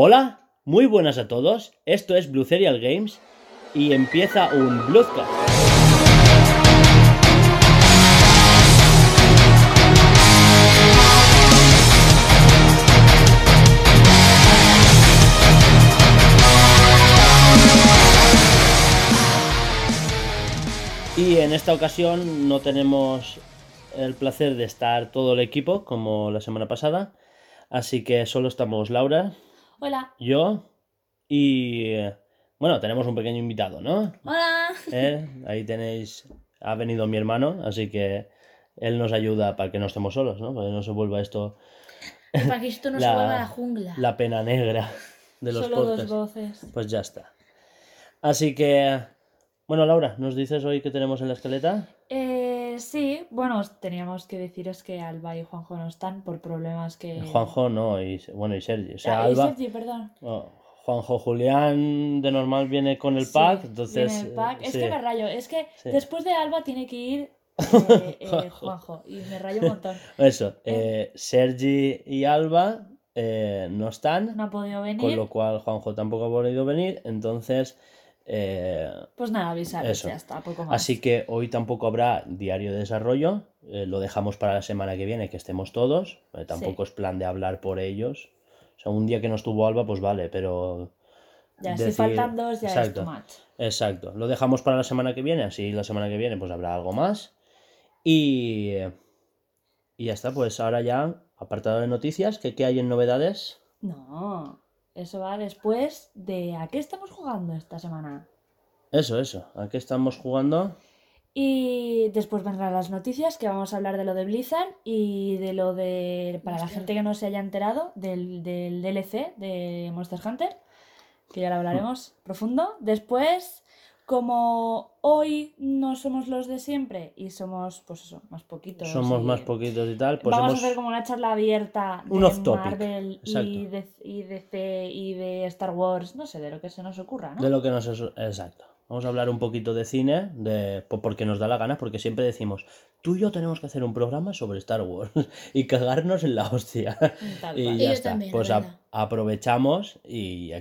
Hola, muy buenas a todos. Esto es Blue Serial Games y empieza un Bloodcast. Y en esta ocasión no tenemos el placer de estar todo el equipo como la semana pasada, así que solo estamos Laura, Hola. yo y bueno, tenemos un pequeño invitado, ¿no? Hola. ¿Eh? Ahí tenéis, ha venido mi hermano, así que él nos ayuda para que no estemos solos, ¿no? Para que no se vuelva esto Para que esto no La- se vuelva a la jungla. la pena negra de los Solo dos podcasts. voces. Pues ya está. Así que, bueno, Laura, ¿nos dices hoy qué tenemos en la escaleta? Eh, sí, bueno, os teníamos que deciros que Alba y Juanjo no están por problemas que. Juanjo no, y bueno, y Sergi. O sea, Ah, y Alba. Sergi, perdón. oh, Juanjo Julián de normal viene con el Sí, pack, entonces. viene el pack. Es sí. que me rayo. Es que Sí. después de Alba tiene que ir eh, eh, Juanjo. Y me rayo un montón. Eso, eh, Sergi y Alba eh, no están, No ha podido con venir. lo cual Juanjo tampoco ha podido venir, entonces. Eh, Pues nada, avisarles, ya está, poco más. Así que hoy tampoco habrá diario de desarrollo, eh, lo dejamos para la semana que viene, que estemos todos, eh, tampoco es plan de hablar por ellos. O sea, un día que no estuvo Alba, pues vale, pero... ya, si faltan dos, ya Exacto. es too much. Exacto, lo dejamos para la semana que viene, así la semana que viene pues habrá algo más. Y, y ya está, pues ahora ya, apartado de noticias, ¿qué, qué hay en novedades? No, eso va después de a qué estamos jugando esta semana. Eso, eso, ¿a qué estamos jugando? Y después vendrán las noticias, que vamos a hablar de lo de Blizzard y de lo de, para la gente que no se haya enterado, del, del DLC de Monster Hunter, que ya lo hablaremos profundo. Después, como hoy no somos los de siempre y somos, pues eso, más poquitos. Somos y más poquitos y tal, pues Vamos hemos... a hacer como una charla abierta de Un off topic, Marvel y de, y DC y de Star Wars, no sé, de lo que se nos ocurra, ¿no? De lo que nos es... Exacto. Vamos a hablar un poquito de cine, de po- porque nos da la gana, porque siempre decimos, tú y yo tenemos que hacer un programa sobre Star Wars y cagarnos en la hostia. Tal y cual. Ya yo está. también, pues a- aprovechamos y,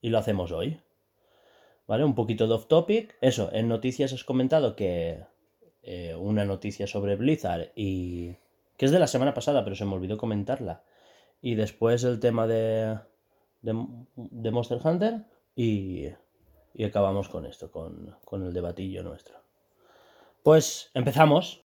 y lo hacemos hoy. ¿Vale? Un poquito de off topic. Eso, en noticias has comentado que eh, una noticia sobre Blizzard y... que es de la semana pasada, pero se me olvidó comentarla. Y después el tema de, de, de Monster Hunter y, y acabamos con esto, con, con el debatillo nuestro. Pues empezamos.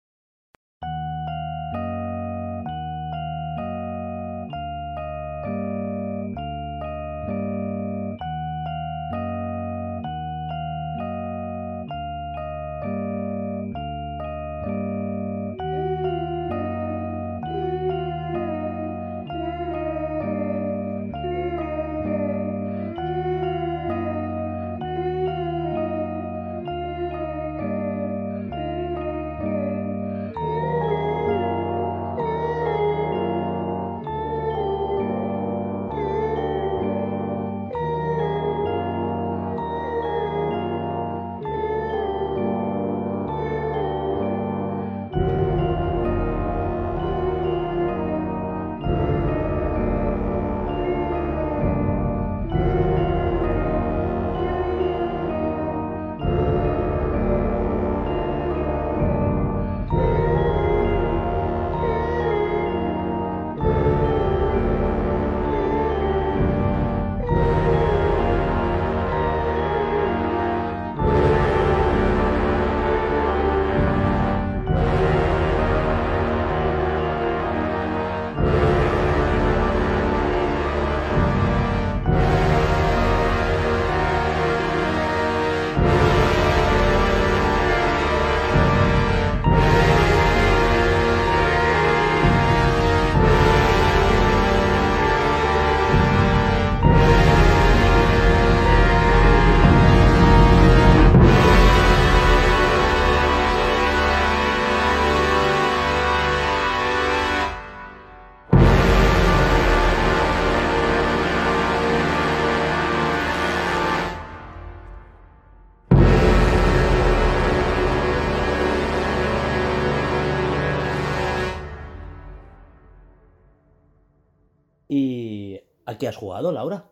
¿A qué has jugado, Laura?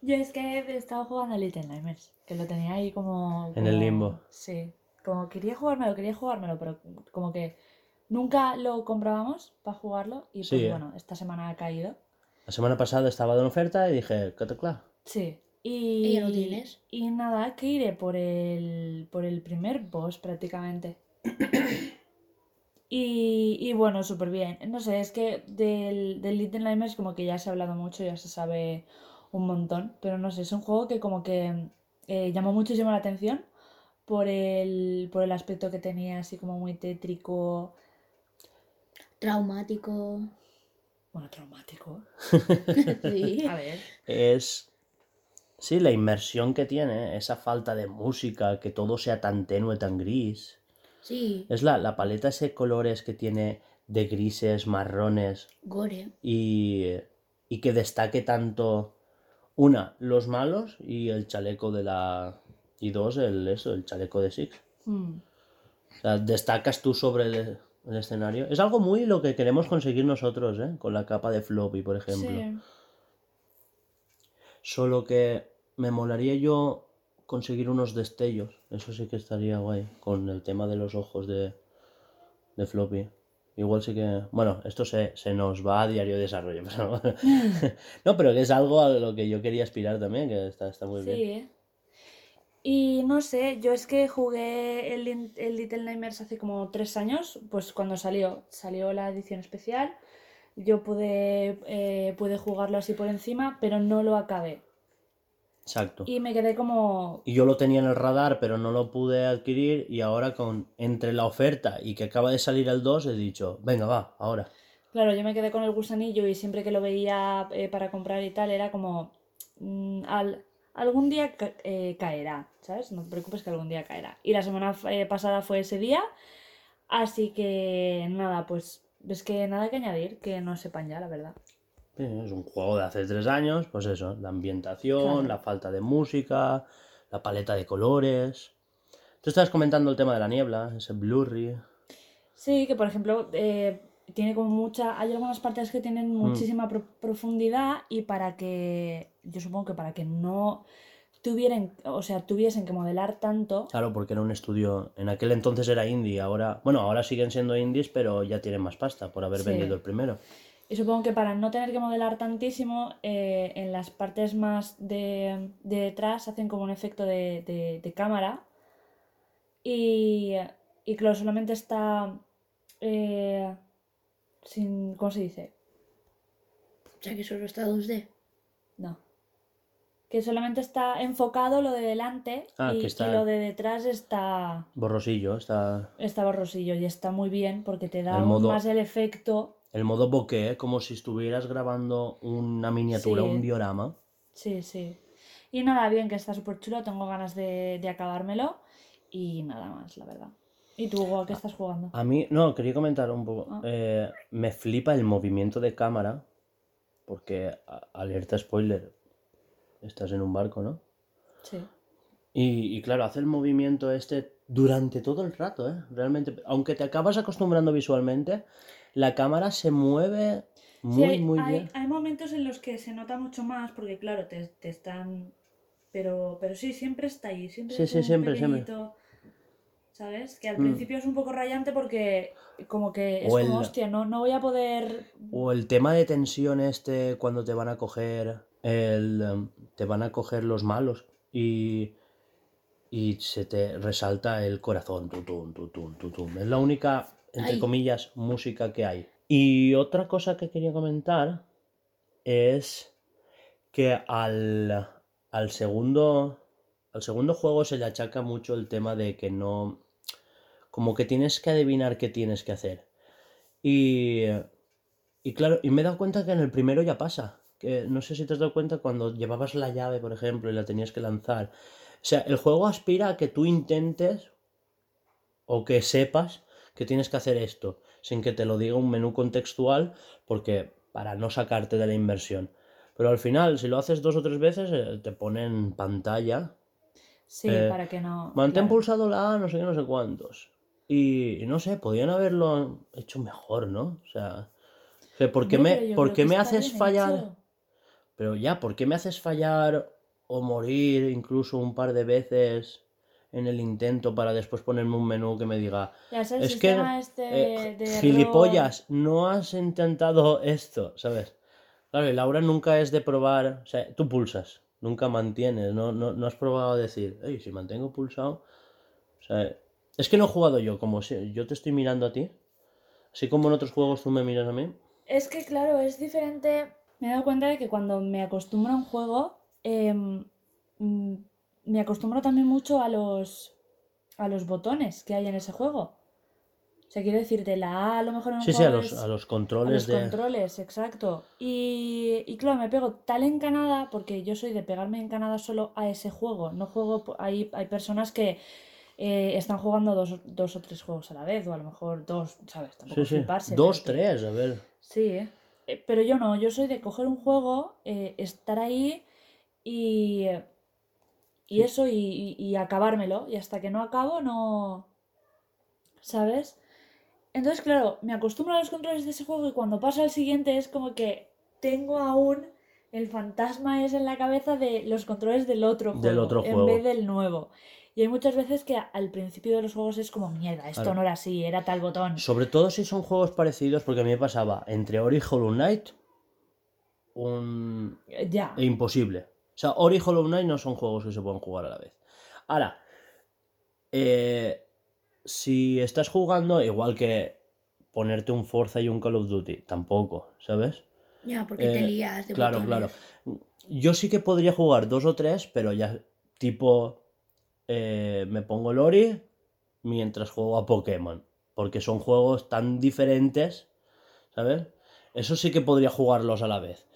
Yo es que he estado jugando a Little Nightmares, que lo tenía ahí como... En el como- limbo. Sí, como quería jugármelo, quería jugármelo, pero como que nunca lo comprábamos para jugarlo y pues Sí, ¿eh? bueno, esta semana ha caído. La semana pasada estaba de oferta y dije, ¿qué te claro? Sí. Y, ¿Y ya lo tienes? Y nada, que iré por el, por el primer boss prácticamente. y, y bueno, súper bien. No sé, es que del, del Little Nightmares como que ya se ha hablado mucho, ya se sabe un montón, pero no sé, es un juego que como que eh, llamó muchísimo la atención por el, por el aspecto que tenía, así como muy tétrico, Traumático. bueno, traumático. Sí. A ver. Es... Sí, la inmersión que tiene, esa falta de música, que todo sea tan tenue, tan gris. Sí. Es la, la paleta de colores que tiene de grises, marrones Gore. y, y que destaque tanto, una, los malos y el chaleco de la... Y dos, el, eso, el chaleco de Six. Hmm. O sea, destacas tú sobre el, el escenario. Es algo muy lo que queremos conseguir nosotros, ¿eh? Con la capa de Floppy, por ejemplo. Sí. Solo que me molaría yo conseguir unos destellos. Eso sí que estaría guay. Con el tema de los ojos de, de Floppy. Igual sí que. Bueno, esto se, se nos va a diario de desarrollo. pero- no, pero que es algo a lo que yo quería aspirar también, que está, está muy Sí, bien. ¿eh? Y no sé, yo es que jugué el, el Little Nightmares hace como tres años, pues cuando salió, salió la edición especial, yo pude, eh, pude jugarlo así por encima, pero no lo acabé. Exacto. Y me quedé como... Y yo lo tenía en el radar, pero no lo pude adquirir. Y ahora, con entre la oferta y que acaba de salir el 2, he dicho, venga, va, ahora. Claro, yo me quedé con el gusanillo y siempre que lo veía eh, para comprar y tal, era como... mm, al- algún día ca- eh, caerá, ¿sabes? No te preocupes que algún día caerá. Y la semana eh, pasada fue ese día, así que nada, pues es que nada que añadir, que no sepan ya, la verdad. Es un juego de hace tres años, pues eso, la ambientación, Claro. la falta de música, la paleta de colores. Tú estabas comentando el tema de la niebla, ese blurry. Sí, que por ejemplo, eh, tiene como mucha. Hay algunas partes que tienen muchísima pro- profundidad y para que. Yo supongo que para que no tuvieran. O sea, tuviesen que modelar tanto. Claro, porque era un estudio, en aquel entonces era indie, ahora, bueno, ahora siguen siendo indies, pero ya tienen más pasta por haber Sí. vendido el primero. Y supongo que para no tener que modelar tantísimo, eh, en las partes más de, de detrás hacen como un efecto de, de- de cámara. Y, y claro, solamente está. eh, sin. ¿Cómo se dice? O sea que solo está 2D. No. Que solamente está enfocado lo de delante Ah, y, que está- y lo de detrás está, Borrosillo, está está borrosillo y está muy bien porque te da El aún modo- más el efecto. El modo bokeh, como si estuvieras grabando una miniatura, Sí. un diorama. Sí, sí. Y nada, bien, que está súper chulo, tengo ganas de, de acabármelo y nada más, la verdad. ¿Y tú, Hugo, a qué estás jugando? A mí, no, quería comentar un poco. Ah. Eh, me flipa el movimiento de cámara, porque, alerta spoiler, estás en un barco, ¿no? Sí. Y, y claro, hace el movimiento este durante todo el rato, ¿eh? Realmente, aunque te acabas acostumbrando visualmente, la cámara se mueve Sí, muy, hay, muy hay- bien. hay momentos en los que se nota mucho más porque, claro, te, te están... Pero, pero sí, siempre está ahí, siempre Sí, es sí, siempre, pequeñito, ¿Sabes? Que al Mm. principio es un poco rayante porque como que es O como, el- hostia, no, no voy a poder... O el tema de tensión este cuando te van a coger el, em, te van a coger los malos y, y se te resalta el corazón. Tutum, tutum, tutum. Es la única, entre Ay. comillas, música que hay. Y otra cosa que quería comentar es que al, al segundo al segundo juego se le achaca mucho el tema de que no como que tienes que adivinar qué tienes que hacer. Y y claro, y me he dado cuenta que en el primero ya pasa. Que no sé si te has dado cuenta cuando llevabas la llave, por ejemplo, y la tenías que lanzar. O sea, el juego aspira a que tú intentes o que sepas que tienes que hacer esto, sin que te lo diga un menú contextual, porque para no sacarte de la inversión. Pero al final, si lo haces dos o tres veces, eh, te pone en pantalla. Sí, Eh, para que no... Mantén claro. pulsado la A, no sé qué, no sé cuántos. Y, y no sé, podían haberlo hecho mejor, ¿no? O sea, ¿por qué me, pero yo ¿por creo qué que me haces fallar? hecho. Pero ya, ¿por qué me haces fallar o morir incluso un par de veces en el intento para después ponerme un menú que me diga, Ya el es que este eh, de error. gilipollas, no has intentado esto, ¿sabes? Claro, y Laura nunca es de probar, o sea, tú pulsas, nunca mantienes, no, no, no has probado a decir, hey, si mantengo pulsado, o sea, es que no he jugado yo, como si yo te estoy mirando a ti, así como en otros juegos tú me miras a mí. Es que, claro, es diferente. Me he dado cuenta de que cuando me acostumbro a un juego, mm, me acostumbro también mucho a los, a los botones que hay en ese juego. O sea, quiero decirte, la A a lo mejor en un Sí, sí, a los, es- a los a controles los de... controles, exacto. Y, y claro, me pego tal encanada, porque yo soy de pegarme encanada solo a ese juego. No juego, hay, hay personas que eh, están jugando dos, dos o tres juegos a la vez, o a lo mejor dos, ¿sabes? Tampoco Sí, fliparse, dos, tres, a ver. Sí, ¿eh? Eh, pero yo no, yo soy de coger un juego, eh, estar ahí y, y eso, y, y- acabármelo. Y hasta que no acabo, no. ¿Sabes? Entonces, claro, me acostumbro a los controles de ese juego y cuando pasa al siguiente es como que tengo aún el fantasma es en la cabeza de los controles del otro juego, Del otro en juego. vez del nuevo. Y hay muchas veces que al principio de los juegos es como mierda, esto no era así, era tal botón. Sobre todo si son juegos parecidos, porque a mí me pasaba entre Ori y Hollow Knight, un... Ya. e imposible. O sea, Ori y Hollow Knight no son juegos que se pueden jugar a la vez. Ahora, eh, si estás jugando, igual que ponerte un Forza y un Call of Duty, tampoco, ¿sabes? Ya, porque te Eh, lías de Claro, botones. claro. Yo sí que podría jugar dos o tres, pero ya tipo eh, me pongo el Ori mientras juego a Pokémon, porque son juegos tan diferentes, ¿sabes? Eso sí que podría jugarlos a la vez,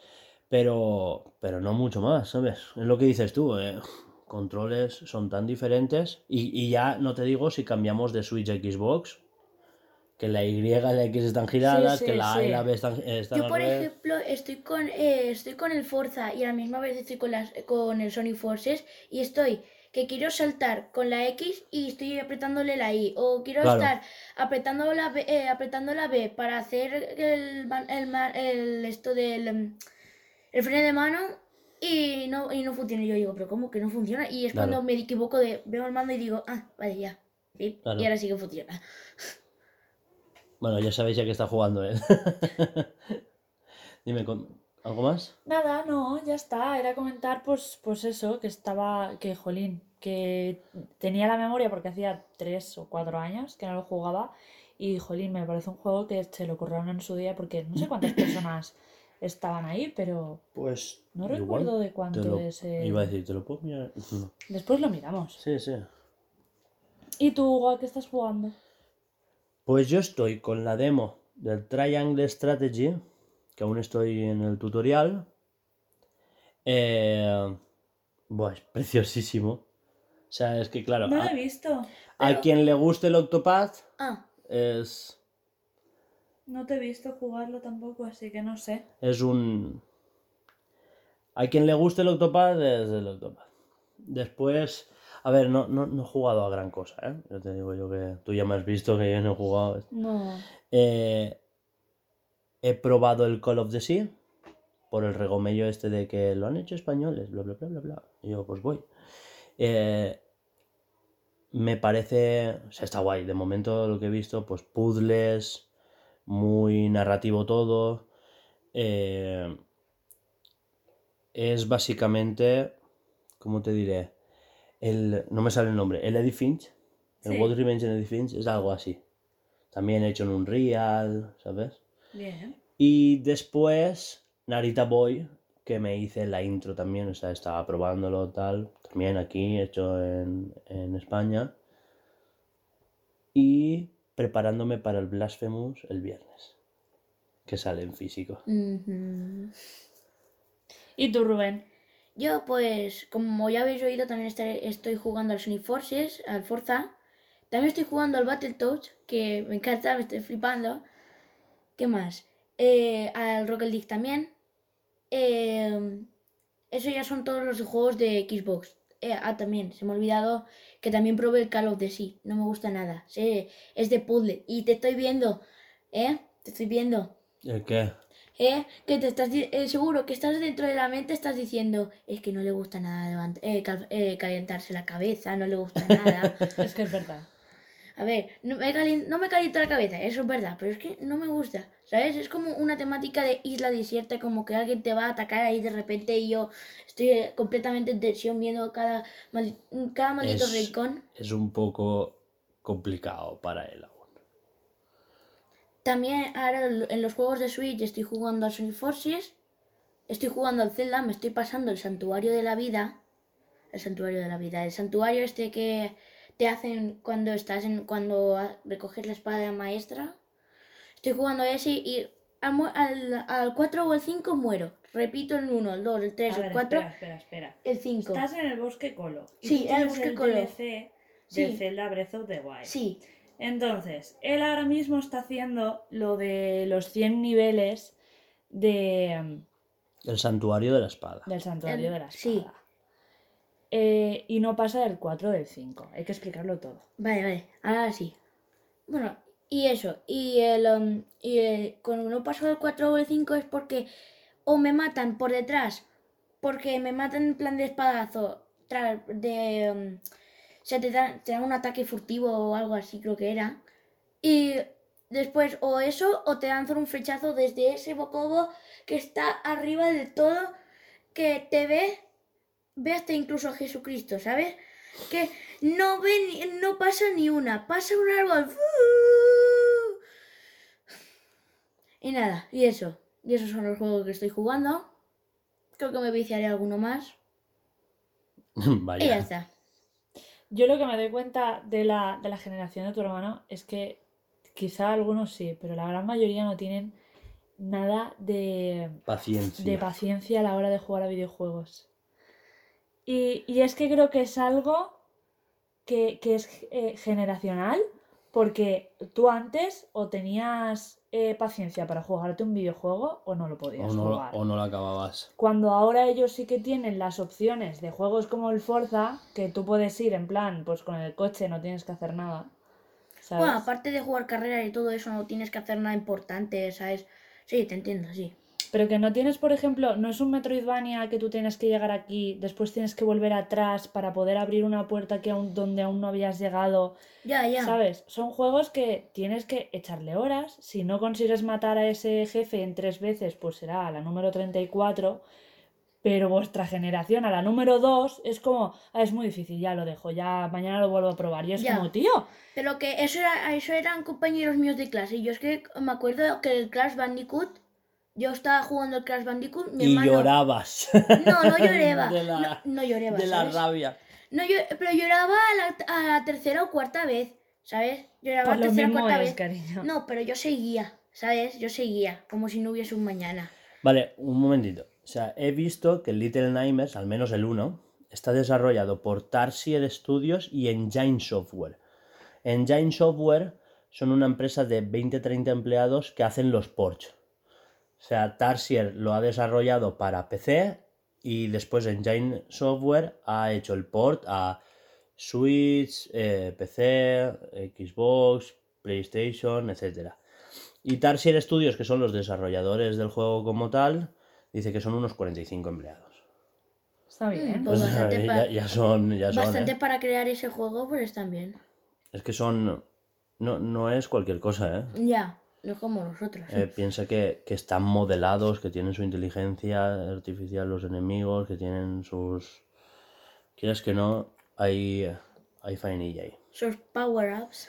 pero pero no mucho más, ¿sabes? Es lo que dices tú, eh, controles son tan diferentes y, y ya no te digo si cambiamos de Switch a Xbox, que la Y y la X están giradas, sí, que la A y sí. la B están, están Yo, por ejemplo, estoy con, eh, estoy con el Forza y a la misma vez estoy con, las, con el Sony Forces y estoy que quiero saltar con la X y estoy apretándole la Y o quiero Claro. estar apretando la B, eh, apretando la B para hacer el, el, esto del em, el freno de mano y no, y no funciona. Y yo digo, pero ¿cómo que no funciona? Y es Claro. cuando me equivoco de veo el mando y digo, ah, vale, ya. Sí, Claro. Y ahora sí que funciona. Bueno, ya sabéis ya que está jugando él. Dime, ¿con- ¿algo más? Nada, no, ya está. Era comentar, pues, pues eso, que estaba, que jolín, que tenía la memoria porque hacía tres o cuatro años que no lo jugaba. Y jolín, me parece un juego que se lo ocurrieron en su día porque no sé cuántas personas estaban ahí, pero Pues no recuerdo de cuánto lo- es. Iba a decir, ¿te lo puedo mirar? Después lo miramos. Sí, sí. ¿Y tú, a qué estás jugando? Pues yo estoy con la demo del Triangle Strategy, que aún estoy en el tutorial. Eh, buah, es preciosísimo. O sea, es que claro, No lo a, he visto. a quien le guste el Octopath Ah, es, No te he visto jugarlo tampoco, así que no sé. es un... A quien le guste el Octopath es el Octopath. Después, a ver, no, no, no he jugado a gran cosa, ¿eh? Yo te digo yo que tú ya me has visto que yo no he jugado. No. Eh, he probado el Call of the Sea por el regomello este de que lo han hecho españoles, bla, bla, bla, bla, bla. Y yo, pues voy. Eh, me parece, o sea, está guay. De momento lo que he visto, pues puzzles, muy narrativo todo. Eh, es básicamente, ¿cómo te diré? El, no me sale el nombre, el Eddie Finch. El Sí. What Revenge Eddie Finch es algo así. También hecho en un real, ¿sabes? Bien. Y después Narita Boy, que me hice la intro también, o sea, estaba probándolo tal, también aquí, hecho en, en España. Y preparándome para el Blasphemous el viernes, que sale en físico. ¿Y tú, Rubén? Yo, pues, como ya habéis oído, también estaré- estoy jugando al Sony Forces, al Forza. También estoy jugando al Battletoads, que me encanta, me estoy flipando. ¿Qué más? Eh, al Rocket League también. Eh, eso ya son todos los juegos de Xbox. Eh, ah, también, se me ha olvidado que también probé el Call of Sea. No me gusta nada. Sí, es de puzzle. Y te estoy viendo, ¿eh? Te estoy viendo. ¿El qué? ¿eh? Que te estás, eh, seguro que estás dentro de la mente, estás diciendo, es que no le gusta nada eh, cal- eh, calentarse la cabeza, no le gusta nada. Es que es verdad. A ver, no me, calien- no me calienta la cabeza, eso es verdad, pero es que no me gusta, ¿sabes? Es como una temática de isla desierta, como que alguien te va a atacar ahí de repente y yo estoy eh, completamente en tensión viendo cada, cada maldito Es- rincón. Es un poco complicado para él aún. También ahora en los juegos de Switch estoy jugando al Sonic Forces, estoy jugando al Zelda, me estoy pasando el Santuario de la Vida, el Santuario de la Vida, el santuario este que te hacen cuando estás en cuando recoges la espada maestra. Estoy jugando a ese y al, al, al 4 o el 5 muero. Repito el 1, el 2, el 3, A el ver, 4, espera, espera, espera. el 5. Estás en el bosque Colo. y Sí, en el bosque Colo. DLC de Sí. Zelda Breath of the Wild. Sí, Entonces, él ahora mismo está haciendo lo de los 100 niveles de, El santuario de la espada. del santuario El- de la sí. espada. Eh, y no pasa del 4 del 5. Hay que explicarlo todo. Vale, vale, ahora sí. Bueno, y eso, y el, um, y el- cuando no paso del 4 o el 5 es porque o me matan por detrás, porque me matan en plan de espadazo, tra- de... um, o sea, te dan, te dan un ataque furtivo o algo así creo que era. Y después o eso, o te lanzan un flechazo desde ese bocobo que está arriba de todo, que te ve, ve hasta incluso a Jesucristo, ¿sabes? que no ve ni- no pasa ni una, pasa un árbol. Y nada, y eso. Y esos son los juegos que estoy jugando. Creo que me viciaré alguno más. Y ya está. Yo lo que me doy cuenta de la, de la generación de tu hermano es que quizá algunos sí, pero la gran mayoría no tienen nada de, Paciencia. de paciencia a la hora de jugar a videojuegos. Y, y es que creo que es algo que, que es eh, generacional, porque tú antes o tenías eh, paciencia para jugarte un videojuego o no lo podías o, no, jugar. o no lo acababas. Cuando ahora ellos sí que tienen las opciones de juegos como el Forza, que tú puedes ir en plan, pues con el coche no tienes que hacer nada. ¿Sabes? Bueno, aparte de jugar carreras y todo eso, no tienes que hacer nada importante, ¿sabes? Sí, te entiendo, sí. Pero que no tienes, por ejemplo, no es un Metroidvania que tú tienes que llegar aquí, después tienes que volver atrás para poder abrir una puerta que aún, donde aún no habías llegado, Ya, ya. ¿sabes? Son juegos que tienes que echarle horas. Si no consigues matar a ese jefe en tres veces, pues será a la número 34. Pero vuestra generación, a la número 2, es como, ah, es muy difícil, ya lo dejo, ya mañana lo vuelvo a probar. Y es Ya. como, tío, Pero que eso, era, eso eran compañeros míos de clase. Y yo es que me acuerdo que el Crash Bandicoot, yo estaba jugando el Crash Bandicoot, mi Y hermano... llorabas. No, no lloraba. De la- no, no lloraba, de la rabia. No, yo, pero lloraba a la, a la tercera o cuarta vez, ¿sabes? Lloraba a la tercera o cuarta es, vez. cariño. No, pero yo seguía, ¿sabes? Yo seguía, como si no hubiese un mañana. Vale, un momentito. O sea, he visto que el Little Nightmares, al menos el 1, está desarrollado por Tarsier Studios y Engine Software. Engine Software son una empresa de 20-30 empleados que hacen los ports. O sea, Tarsier lo ha desarrollado para PC y después Engine Software ha hecho el port a Switch, eh, PC, Xbox, PlayStation, etc. Y Tarsier Studios, que son los desarrolladores del juego como tal, dice que son unos 45 empleados. Está bien. Pues O sea, bastante ya son, ya son, Bastante ¿eh? para crear ese juego, pues están bien. Es que son... No, no es cualquier cosa, ¿eh? Ya, no como nosotros. Eh, piensa que, que están modelados, que tienen su inteligencia artificial los enemigos, que tienen sus... Quieras que no, hay, hay faenilla ahí. Esos power-ups.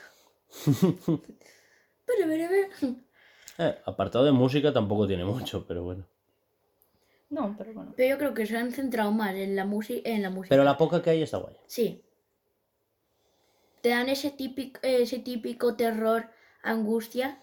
pero, pero, pero. Eh, apartado de música tampoco tiene mucho, pero bueno. No, pero bueno. Pero yo creo que se han centrado más en la, música en la música. Pero la poca que hay está guay. Sí. Te dan ese típico, ese típico terror, angustia,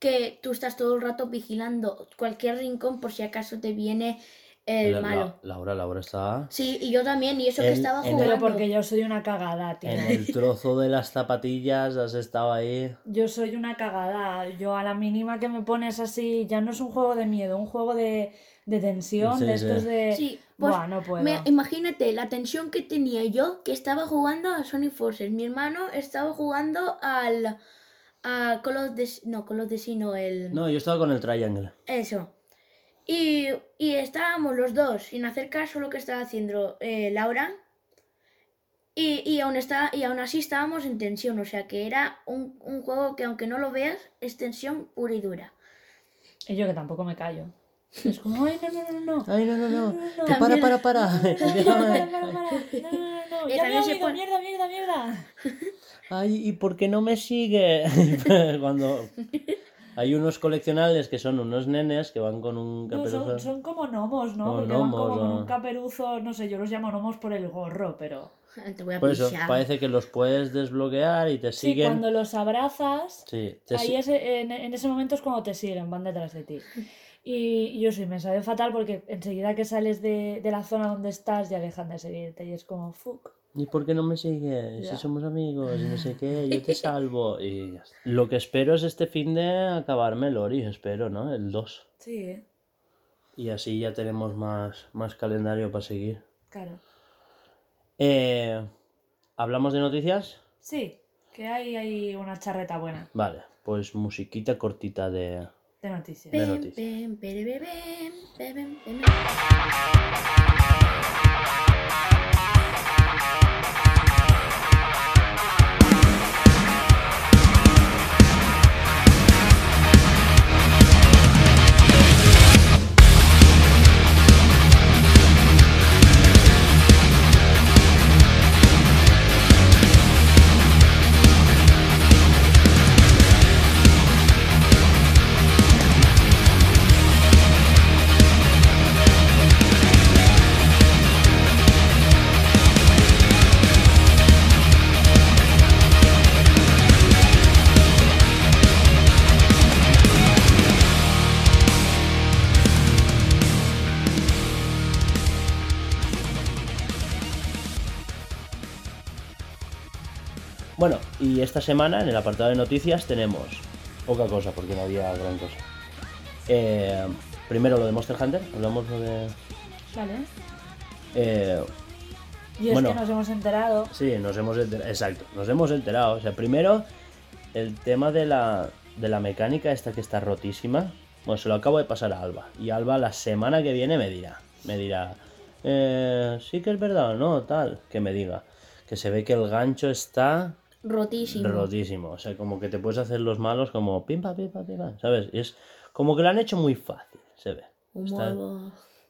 que tú estás todo el rato vigilando cualquier rincón por si acaso te viene el La- malo. la- Laura, Laura está Sí, y yo también, y eso que estaba jugando. Pero porque yo soy una cagada, tío. en el trozo de las zapatillas, has estado ahí. Yo soy una cagada. Yo a la mínima que me pones así, ya no es un juego de miedo, un juego de, de tensión, Sí, de sí. estos de... Sí, pues, Buah, no puedo. Me- imagínate la tensión que tenía yo que estaba jugando a Sonic Forces. Mi hermano estaba jugando al a Call of Duty, no, Call of Duty no, el No, yo estaba con el Triangle. eso. Y, y estábamos los dos sin hacer caso a lo que estaba haciendo eh, Laura. Y, y, aún está, y aún así estábamos en tensión, o sea que era un, un juego que aunque no lo veas, es tensión pura y dura. Y yo que tampoco me callo. Es como, ay, no, no, no, no. Ay, no, no, no. no, Que para, para, para. No, no, no, no. Eh, Ya me oído, mierda, mierda, mierda. Ay, ¿y por qué no me sigue? Cuando hay unos coleccionables que son unos nenes que van con un No, caperuzo. son, son como gnomos, ¿no? Como Porque van como con ¿no? un caperuzo, no sé, yo los llamo gnomos por el gorro, pero... Te voy a Por eso, pisar. parece que los puedes desbloquear y te Sí, siguen. cuando los abrazas, Sí, ahí si- es, en, en ese momento es cuando te siguen, van detrás de ti. Y, y yo sí, me sabe fatal porque enseguida que sales de, de la zona donde estás ya dejan de seguirte y es como, fuck. ¿Y por qué no me sigues? Ya. Si somos amigos y no sé qué, yo te salvo. Y ya está. Lo que espero es este fin de acabarme el Ori, espero, ¿no? El 2. Sí, Y así ya tenemos más, más calendario para seguir. claro. Eh, ¿Hablamos de noticias? Sí, que hay, hay una charreta buena Vale, pues musiquita cortita de... de noticias. de bem, bem, bem. Y esta semana en el apartado de noticias tenemos poca cosa porque no había gran cosa. Eh, primero lo de Monster Hunter, hablamos lo de... Vale. eh, Y es Bueno. que nos hemos enterado. sí, nos hemos enterado, exacto, nos hemos enterado. O sea, primero el tema de la, de la mecánica esta que está rotísima. Bueno, se lo acabo de pasar a Alba. Y Alba la semana que viene me dirá, me dirá, eh, sí que es verdad o no, tal, que me diga. Que se ve que el gancho está Rotísimo. rotísimo. O sea, como que te puedes hacer los malos como pimpa, pimpa, pimpa, ¿sabes? Y es como que lo han hecho muy fácil, se ve. Está,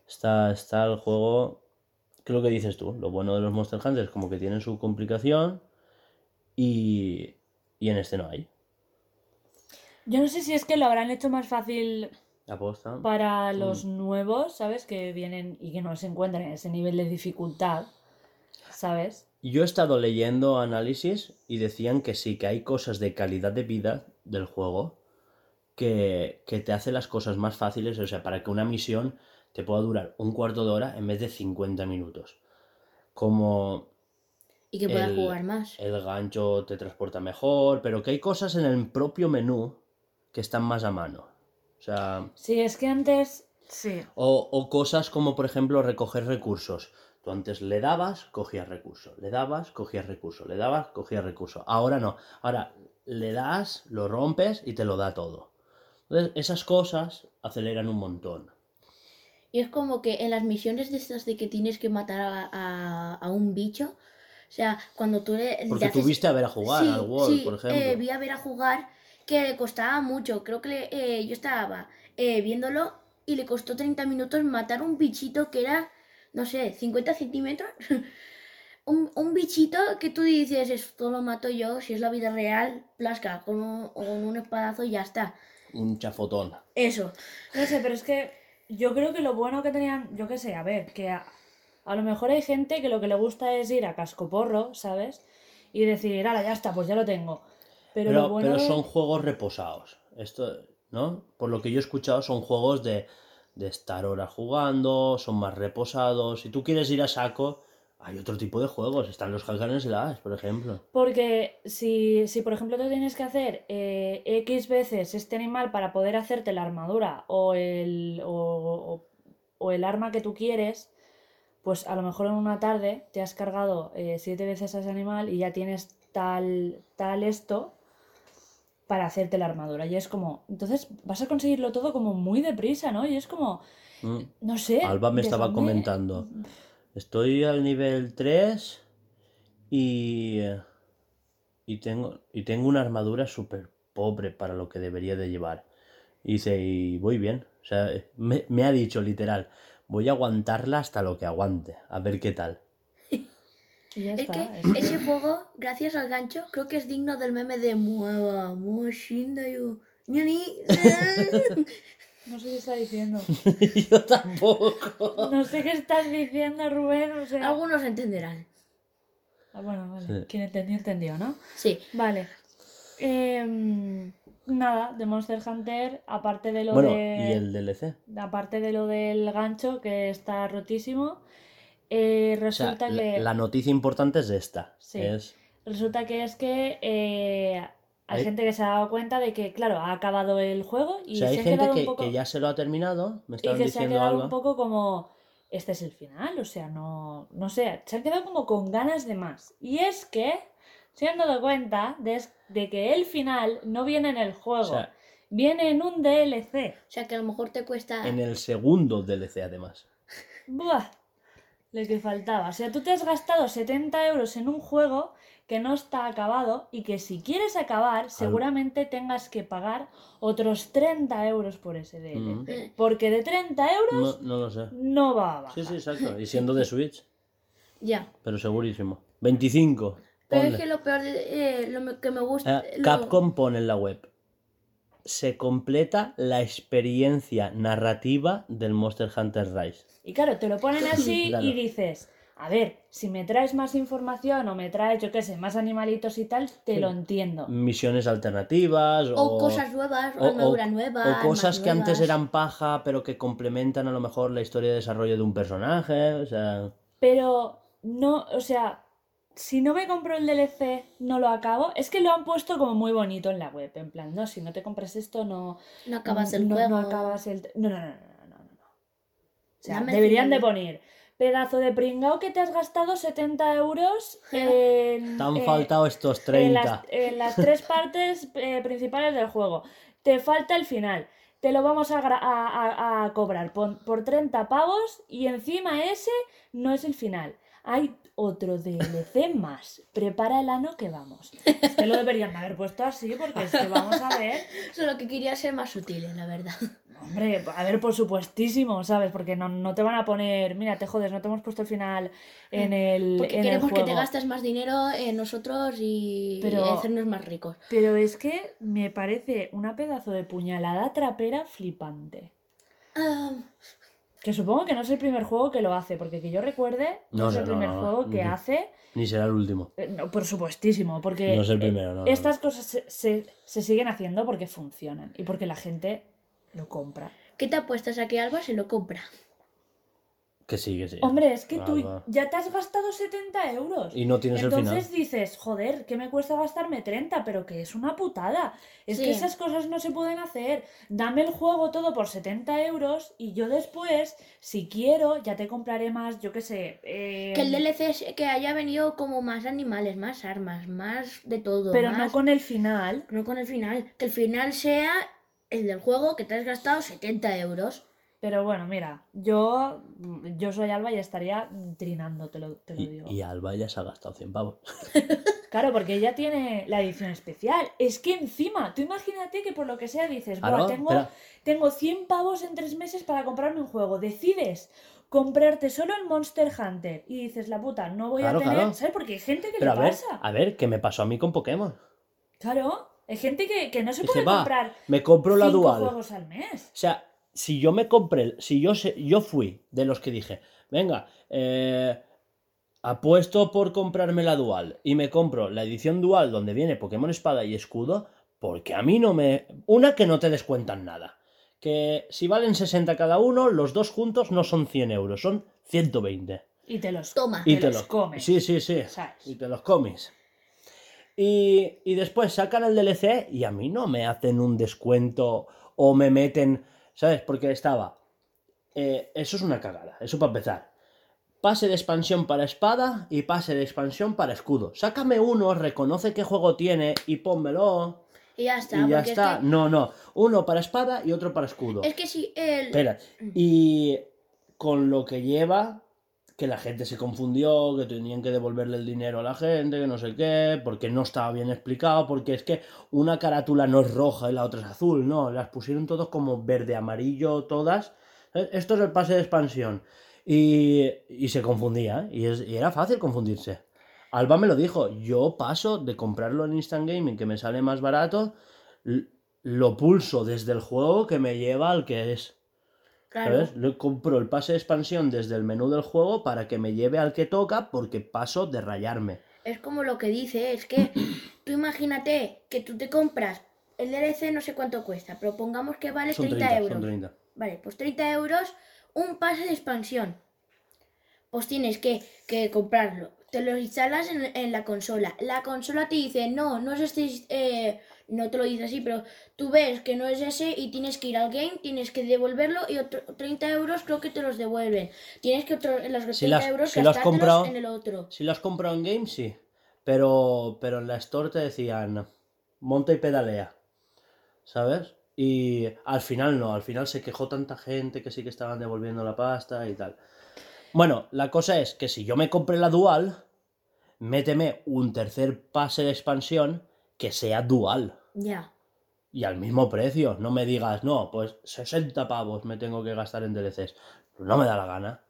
está, está el juego, es lo que dices tú, lo bueno de los Monster Hunter es como que tienen su complicación y, y en este no hay. Yo no sé si es que lo habrán hecho más fácil Aposta. para los nuevos, ¿sabes? Que vienen y que no se encuentran en ese nivel de dificultad, ¿sabes? Yo he estado leyendo análisis y decían que sí, que hay cosas de calidad de vida del juego que, que te hace las cosas más fáciles, o sea, para que una misión te pueda durar un cuarto de hora en vez de 50 minutos. Como Y que puedas el- jugar más. el gancho te transporta mejor, pero que hay cosas en el propio menú que están más a mano. O sea, Sí, es que antes. Sí. o, o cosas como por ejemplo recoger recursos. Tú antes le dabas, cogías recursos. Le dabas, cogías recursos. Le dabas, cogías recursos. Ahora no. Ahora le das, lo rompes y te lo da todo. Entonces, esas cosas aceleran un montón. Y es como que en las misiones de estas de que tienes que matar a, a- a un bicho, o sea, cuando tú le, le Porque haces- tuviste a ver a jugar Sí, al World, sí, por ejemplo. eh, vi a ver a jugar que le costaba mucho. Creo que le- eh, yo estaba eh, viéndolo y le costó 30 minutos matar un bichito que era, no sé, 50 centímetros. un, un bichito que tú dices, esto lo mato yo, si es la vida real, plasca, con un, con un espadazo y ya está. Un chafotón. Eso. No sé, pero es que yo creo que lo bueno que tenían, yo qué sé, a ver, que a, a lo mejor hay gente que lo que le gusta es ir a cascoporro, ¿sabes? Y decir, ahora ya está, pues ya lo tengo. Pero, Pero, lo bueno pero de- son juegos reposados. Esto, ¿no? Por lo que yo he escuchado, son juegos de, de estar horas jugando, son más reposados. Si tú quieres ir a saco, hay otro tipo de juegos. Están los Hack and por ejemplo. Porque si, si por ejemplo tú tienes que hacer eh, X veces este animal para poder hacerte la armadura o el, o, o- o el arma que tú quieres, pues a lo mejor en una tarde te has cargado eh, siete veces a ese animal y ya tienes tal, tal esto para hacerte la armadura. Y es como, entonces vas a conseguirlo todo como muy deprisa, ¿no? Y es como, Mm. no sé. Alba me estaba comentando. Estoy al nivel 3 y, y, tengo, y tengo una armadura súper pobre para lo que debería de llevar. Y dice, y voy bien. O sea, me, me ha dicho literal, voy a aguantarla hasta lo que aguante. A ver qué tal. Es está. que es que- ese juego, gracias al gancho, creo que es digno del meme de Mueva, Mushindayu. Ñani. No sé qué está diciendo. Yo tampoco. No sé qué estás diciendo, Rubén. O sea... Algunos entenderán. Ah, bueno, vale. Sí. Quien entendió, entendió, ¿no? Sí. Vale. Em, nada, de Monster Hunter, aparte de lo Bueno, de. y el DLC. Aparte de lo del gancho, que está rotísimo. Eh, O sea, resulta la, que. la noticia importante es esta. Sí. Es, Resulta que es que eh, hay Hay- gente que se ha dado cuenta de que, claro, ha acabado el juego y o sea, hay se han gente quedado que, un poco. que ya se lo ha terminado. Me y que se ha diciendo quedado algo. un poco como. Este es el final, o sea, no. No sé, se han quedado como con ganas de más. Y es que se han dado cuenta de, de que el final no viene en el juego, O sea, viene en un DLC. O sea que a lo mejor te cuesta. en el segundo DLC además. Buah, lo que faltaba. O sea, tú te has gastado 70 euros en un juego que no está acabado y que si quieres acabar, seguramente tengas que pagar otros 30 euros por ese DLC. Eh, Porque de 30 euros No, no lo sé. no va a bajar. Sí, sí, exacto. Y siendo de Switch, Ya. pero segurísimo. 25. Pero ponle. es que lo peor de, eh, lo que me gusta. Eh, lo- Capcom pone en la web. Se completa la experiencia narrativa del Monster Hunter Rise. Y claro, te lo ponen así Claro. y dices, a ver, si me traes más información o me traes, yo qué sé, más animalitos y tal, te Sí. lo entiendo. Misiones alternativas o, O cosas nuevas, o, o- armadura o- nueva. o cosas que antes eran paja pero que complementan a lo mejor la historia de desarrollo de un personaje. O sea, Pero no, o sea, si no me compro el DLC, no lo acabo. Es que lo han puesto como muy bonito en la web. En plan, no, si no te compras esto, no. No acabas el no, juego. No acabas el. No, no, no, no, no, no. no. O sea, Dame el deberían de poner. Pedazo de pringao que te has gastado 70 euros en. te han eh, faltado estos en 30. las, en las tres partes eh, principales del juego. Te falta el final. Te lo vamos a, a- a- a cobrar por, por 30 pavos y encima ese no es el final. Hay otro DLC más. Prepara el ano que vamos. Es que lo deberían de haber puesto así porque es que vamos a ver. Solo que quería ser más sutiles, la verdad. Hombre, a ver, por supuestísimo, ¿sabes? Porque no, no te van a poner, mira, te jodes, no te hemos puesto el final en el, Porque en el queremos que te juego". gastes más dinero en nosotros y, Pero- y hacernos más ricos. Pero es que me parece una pedazo de puñalada trapera flipante. Ah, Que supongo que no es el primer juego que lo hace, porque que yo recuerde, no, No, es el no, primer no, juego que hace. Ni será el último. eh, no, por supuestísimo, porque No es el primero, no, no, estas cosas se, se- se siguen haciendo porque funcionan y porque la gente lo compra. ¿Qué te apuestas a que Alba se lo compra? Que sí, que sí. Hombre, es que tú ya te has gastado 70 euros. Y no tienes el Entonces final. dices, joder, ¿qué me cuesta gastarme 30? Pero que es una putada. Es Sí. que esas cosas no se pueden hacer. Dame el juego todo por 70 euros y yo después, si quiero, ya te compraré más, yo qué sé. eh, Que el DLC es que haya venido como más animales, más armas, más de todo. Pero más- no con el final. no con el final. Que el final sea el del juego que te has gastado 70 euros. Pero bueno, mira, yo, yo soy Alba y estaría trinando, te lo, te lo Y, digo. y Alba ya se ha gastado 100 pavos. Claro, porque ella tiene la edición especial. Es que encima, tú imagínate que por lo que sea dices, "Buah, tengo, espera. tengo 100 pavos en tres meses para comprarme un juego. Decides comprarte solo el Monster Hunter y dices, la puta, no voy Claro, a tener. claro. ¿Sabes? Porque hay gente que Pero a le ver, pasa. a ver, ¿qué me pasó a mí con Pokémon? Claro, hay gente que, que no se puede comprar Me compro la cinco dual. juegos al mes. O sea, si yo me compré, si yo, se- yo fui de los que dije, venga, eh, apuesto por comprarme la dual y me compro la edición dual donde viene Pokémon Espada y Escudo, porque a mí no me... Una que no te descuentan nada. Que si valen 60 cada uno, los dos juntos no son 100 euros, son 120. Y te los, Toma. Y te te los los comes. Sí, sí, sí. ¿sabes? Y te los comes. Y, y después sacan el DLC y a mí no me hacen un descuento o me meten, ¿sabes? Porque estaba... eh, eso es una cagada, eso para empezar. Pase de expansión para espada y pase de expansión para escudo. Sácame uno, reconoce qué juego tiene y pónmelo. Y ya está. y ya está. Es que, No, no. Uno para espada y otro para escudo. es que si el. Espera. Y con lo que lleva, que la gente se confundió, que tenían que devolverle el dinero a la gente, que no sé qué, porque no estaba bien explicado, porque es que una carátula no es roja y la otra es azul, no, las pusieron todos como verde, amarillo, todas. Eh, Esto es el pase de expansión. Y, y se confundía, y, es- y era fácil confundirse. Alba me lo dijo, yo paso de comprarlo en Instant Gaming, que me sale más barato, lo pulso desde el juego que me lleva al que es. Claro. ¿Sabes? Le compro el pase de expansión desde el menú del juego para que me lleve al que toca porque paso de rayarme. Es como lo que dice, es que tú imagínate que tú te compras el DLC no sé cuánto cuesta, pero pongamos que vale Son 30, 30, euros. son 30. Vale, pues 30 euros, un pase de expansión. Pues tienes que, que comprarlo. Te lo instalas en, en la consola. La consola te dice, no, no es este, eh, no te lo dice así, pero tú ves que no es ese y tienes que ir al game, tienes que devolverlo y otro, 30 euros creo que te los devuelven. Tienes que otro, los 30 Si las- euros si comprado- en el otro. Si lo has comprado en game, sí. Pero, pero en la store te decían, monta y pedalea. ¿Sabes? Y al final no, al final se quejó tanta gente que sí que estaban devolviendo la pasta y tal. Bueno, la cosa es que si yo me compré la dual, méteme un tercer pase de expansión que sea dual. Ya. Y al mismo precio. No me digas, no, pues 60 pavos me tengo que gastar en DLCs. No me da la gana.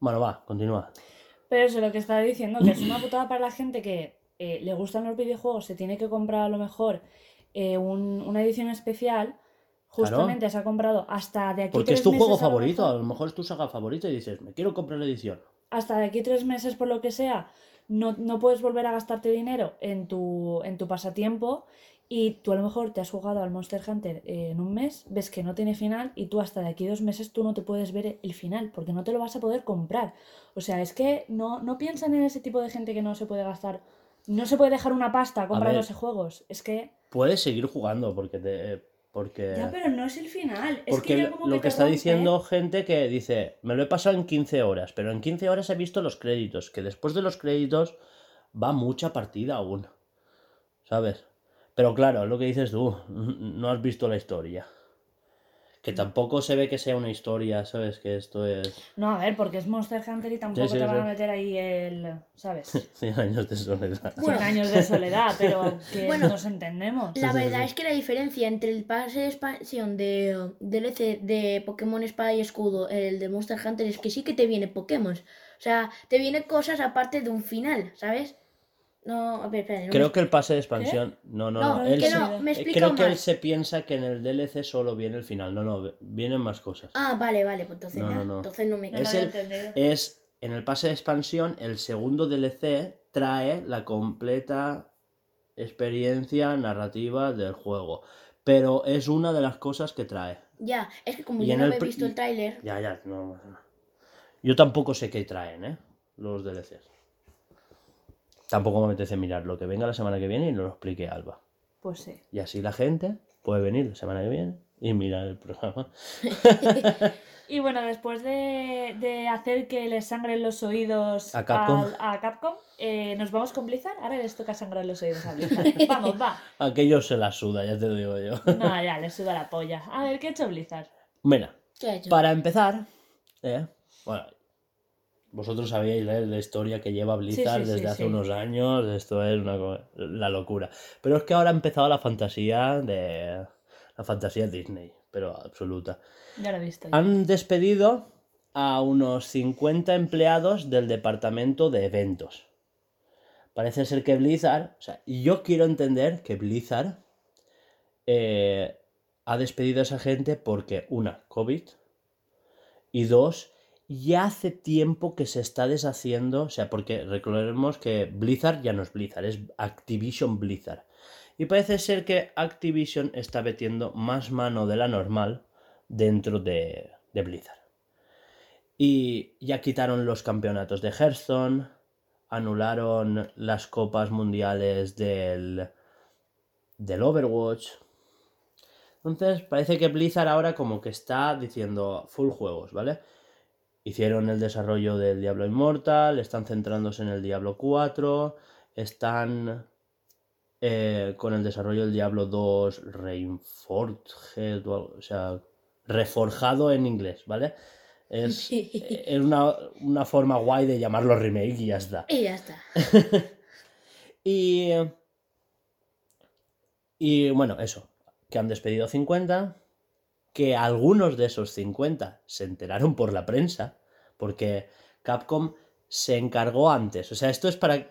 Bueno, va, continúa. Pero eso, lo que estaba diciendo, que es una putada para la gente que eh, le gustan los videojuegos, se tiene que comprar a lo mejor eh, un- una edición especial. Justamente se ha comprado hasta de aquí Porque tres es tu meses juego a favorito, mejor. a lo mejor es tu saga favorita y dices, me quiero comprar la edición. hasta de aquí tres meses, por lo que sea, no, no puedes volver a gastarte dinero en tu, en tu pasatiempo y tú a lo mejor te has jugado al Monster Hunter eh, en un mes, ves que no tiene final y tú hasta de aquí dos meses tú no te puedes ver el final porque no te lo vas a poder comprar. O sea, es que no, no piensan en ese tipo de gente que no se puede gastar, no se puede dejar una pasta comprándose juegos. Es que... Puedes seguir jugando porque te. Porque, Ya, pero no es el final. Es porque que ya lo- como lo que que está rompe. diciendo gente que dice, me lo he pasado en 15 horas, pero en 15 horas he visto los créditos, que después de los créditos va mucha partida aún. ¿Sabes? Pero claro, es lo que dices tú, no has visto la historia. Que tampoco se ve que sea una historia, ¿sabes? Que esto es No, a ver, porque es Monster Hunter y tampoco sí, te van sí. a meter ahí el... ¿Sabes? 100 años de soledad. 100 años de soledad, pero que Bueno, nos entendemos. La verdad es que la diferencia entre el pase de expansión de DLC de Pokémon Espada y Escudo, el de Monster Hunter, es que sí que te viene Pokémon. O sea, te vienen cosas aparte de un final, ¿sabes? No, a ver, espera. no Creo me- que el pase de expansión. No, no, No, no. él que se- no, me eh, Creo que él se piensa que en el DLC solo viene el final. No, no, vienen más cosas. Ah, vale, vale, pues entonces No. Entonces no me es el-. Es en el pase de expansión, el segundo DLC trae la completa experiencia narrativa del juego. Pero es una de las cosas que trae. Ya, es que como Y yo no el he visto el tráiler, Ya, ya, no. Yo tampoco sé qué traen, ¿eh? Los DLCs. Tampoco me apetece mirarlo. Que venga la semana que viene y nos lo explique Alba. Pues sí. Y así la gente puede venir la semana que viene y mirar el programa. Y bueno, después de, de hacer que les sangren los oídos A Capcom. al- a Capcom, eh, nos vamos con Blizzard. Ahora les toca sangrar los oídos a Blizzard. Vamos, va. Aquello se la suda, ya te lo digo yo. No, ya, les suda la polla. A ver, ¿qué ha hecho Blizzard? Mira, ¿qué ha hecho? para empezar, ¿eh? bueno, vosotros sabíais ¿eh? la historia que lleva Blizzard sí, sí, desde hace unos años, esto es una la locura. Pero es que ahora ha empezado la fantasía de la fantasía Disney, pero absoluta. Ya lo he visto. Han despedido a unos 50 empleados del departamento de eventos. Parece ser que Blizzard, o sea, yo quiero entender que Blizzard eh, ha despedido a esa gente porque, una, COVID, y dos, ya hace tiempo que se está deshaciendo, o sea, porque recordemos que Blizzard ya no es Blizzard, es Activision Blizzard. Y parece ser que Activision está metiendo más mano de la normal dentro de, Blizzard. Y ya quitaron los campeonatos de Hearthstone, anularon las copas mundiales del, del Overwatch. Entonces parece que Blizzard ahora como que está diciendo full juegos, ¿vale? Hicieron el desarrollo del Diablo Immortal, están centrándose en el Diablo 4, están eh, con el desarrollo del Diablo 2 Reinforged, o, sea, reforjado en inglés, ¿vale? Es, es una, una forma guay de llamarlo remake y ya está. Y ya está. Y. Y bueno, eso. Que han despedido 50. Que algunos de esos 50 se enteraron por la prensa. Porque Capcom se encargó antes. O sea, esto es para.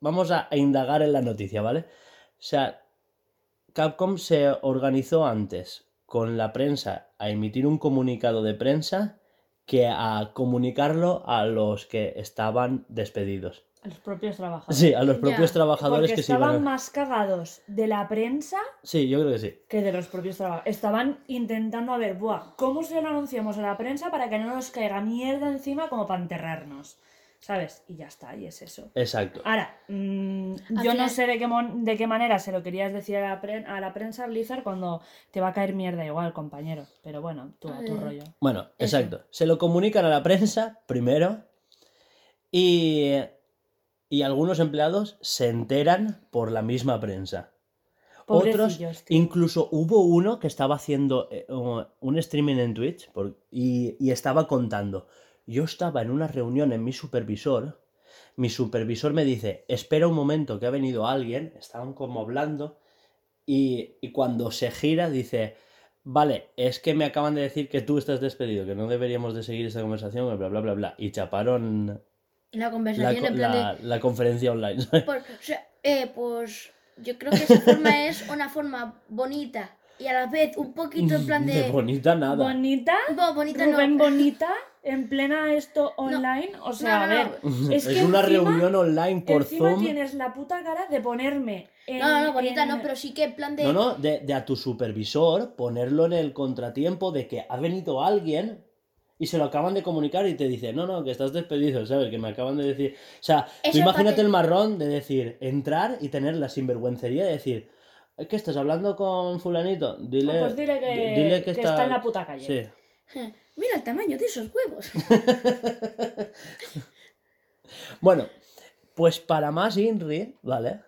Vamos a, indagar en la noticia, ¿vale? O sea, Capcom se organizó antes con la prensa a emitir un comunicado de prensa que a comunicarlo a los que estaban despedidos. A los propios trabajadores. Sí, a los Ya, propios trabajadores Porque que estaban iban a... más cagados de la prensa Sí, yo creo que sí. que de los propios trabajadores. Estaban intentando a ver, Buah, ¿cómo se lo anunciamos a la prensa para que no nos caiga mierda encima como para enterrarnos? ¿Sabes? Y ya está, y es eso. Exacto. Ahora, mm, Al yo no sé de qué, mon- de qué manera se lo querías decir a la, pre- a la prensa Blizzard cuando te va a caer mierda igual, compañero. Pero bueno, tú a tu rollo. Bueno, Eso. exacto. Se lo comunican a la prensa primero y, y algunos empleados se enteran por la misma prensa. Otros, tío. incluso hubo uno que estaba haciendo eh, un streaming en Twitch y, y estaba contando. Yo estaba en una reunión en mi supervisor. Mi supervisor me dice, espera un momento que ha venido alguien. Estaban como hablando. Y, y cuando se gira dice, vale, es que me acaban de decir que tú estás despedido, que no deberíamos de seguir esta conversación, bla, bla, bla, bla. Y chaparon La la, conversación co- en plan de... la- la conferencia online. Pues, o sea, eh, pues yo creo que esa forma es una forma bonita y a la vez un poquito en plan de... bonita nada. Bonita, Bo- bonita no. Rubén Bonita, en plena esto online. O sea, No, no, a no. ver, Es, es que una encima- reunión online por encima Zoom. tienes la puta cara de ponerme en, No, no, no, bonita en- no, pero sí que en plan de... No, no, de, de a tu supervisor ponerlo en el contratiempo de que ha venido alguien y se lo acaban de comunicar y te dice, no, no, que estás despedido, ¿sabes? Que me acaban de decir. O sea, tú imagínate el marrón de decir, entrar y tener la sinvergüencería de decir, "¿Es que estás hablando con fulanito? Dile, pues dile que- dile que está en la puta calle". Sí. Mira el tamaño de esos huevos. Bueno, pues para más Inri, ¿vale?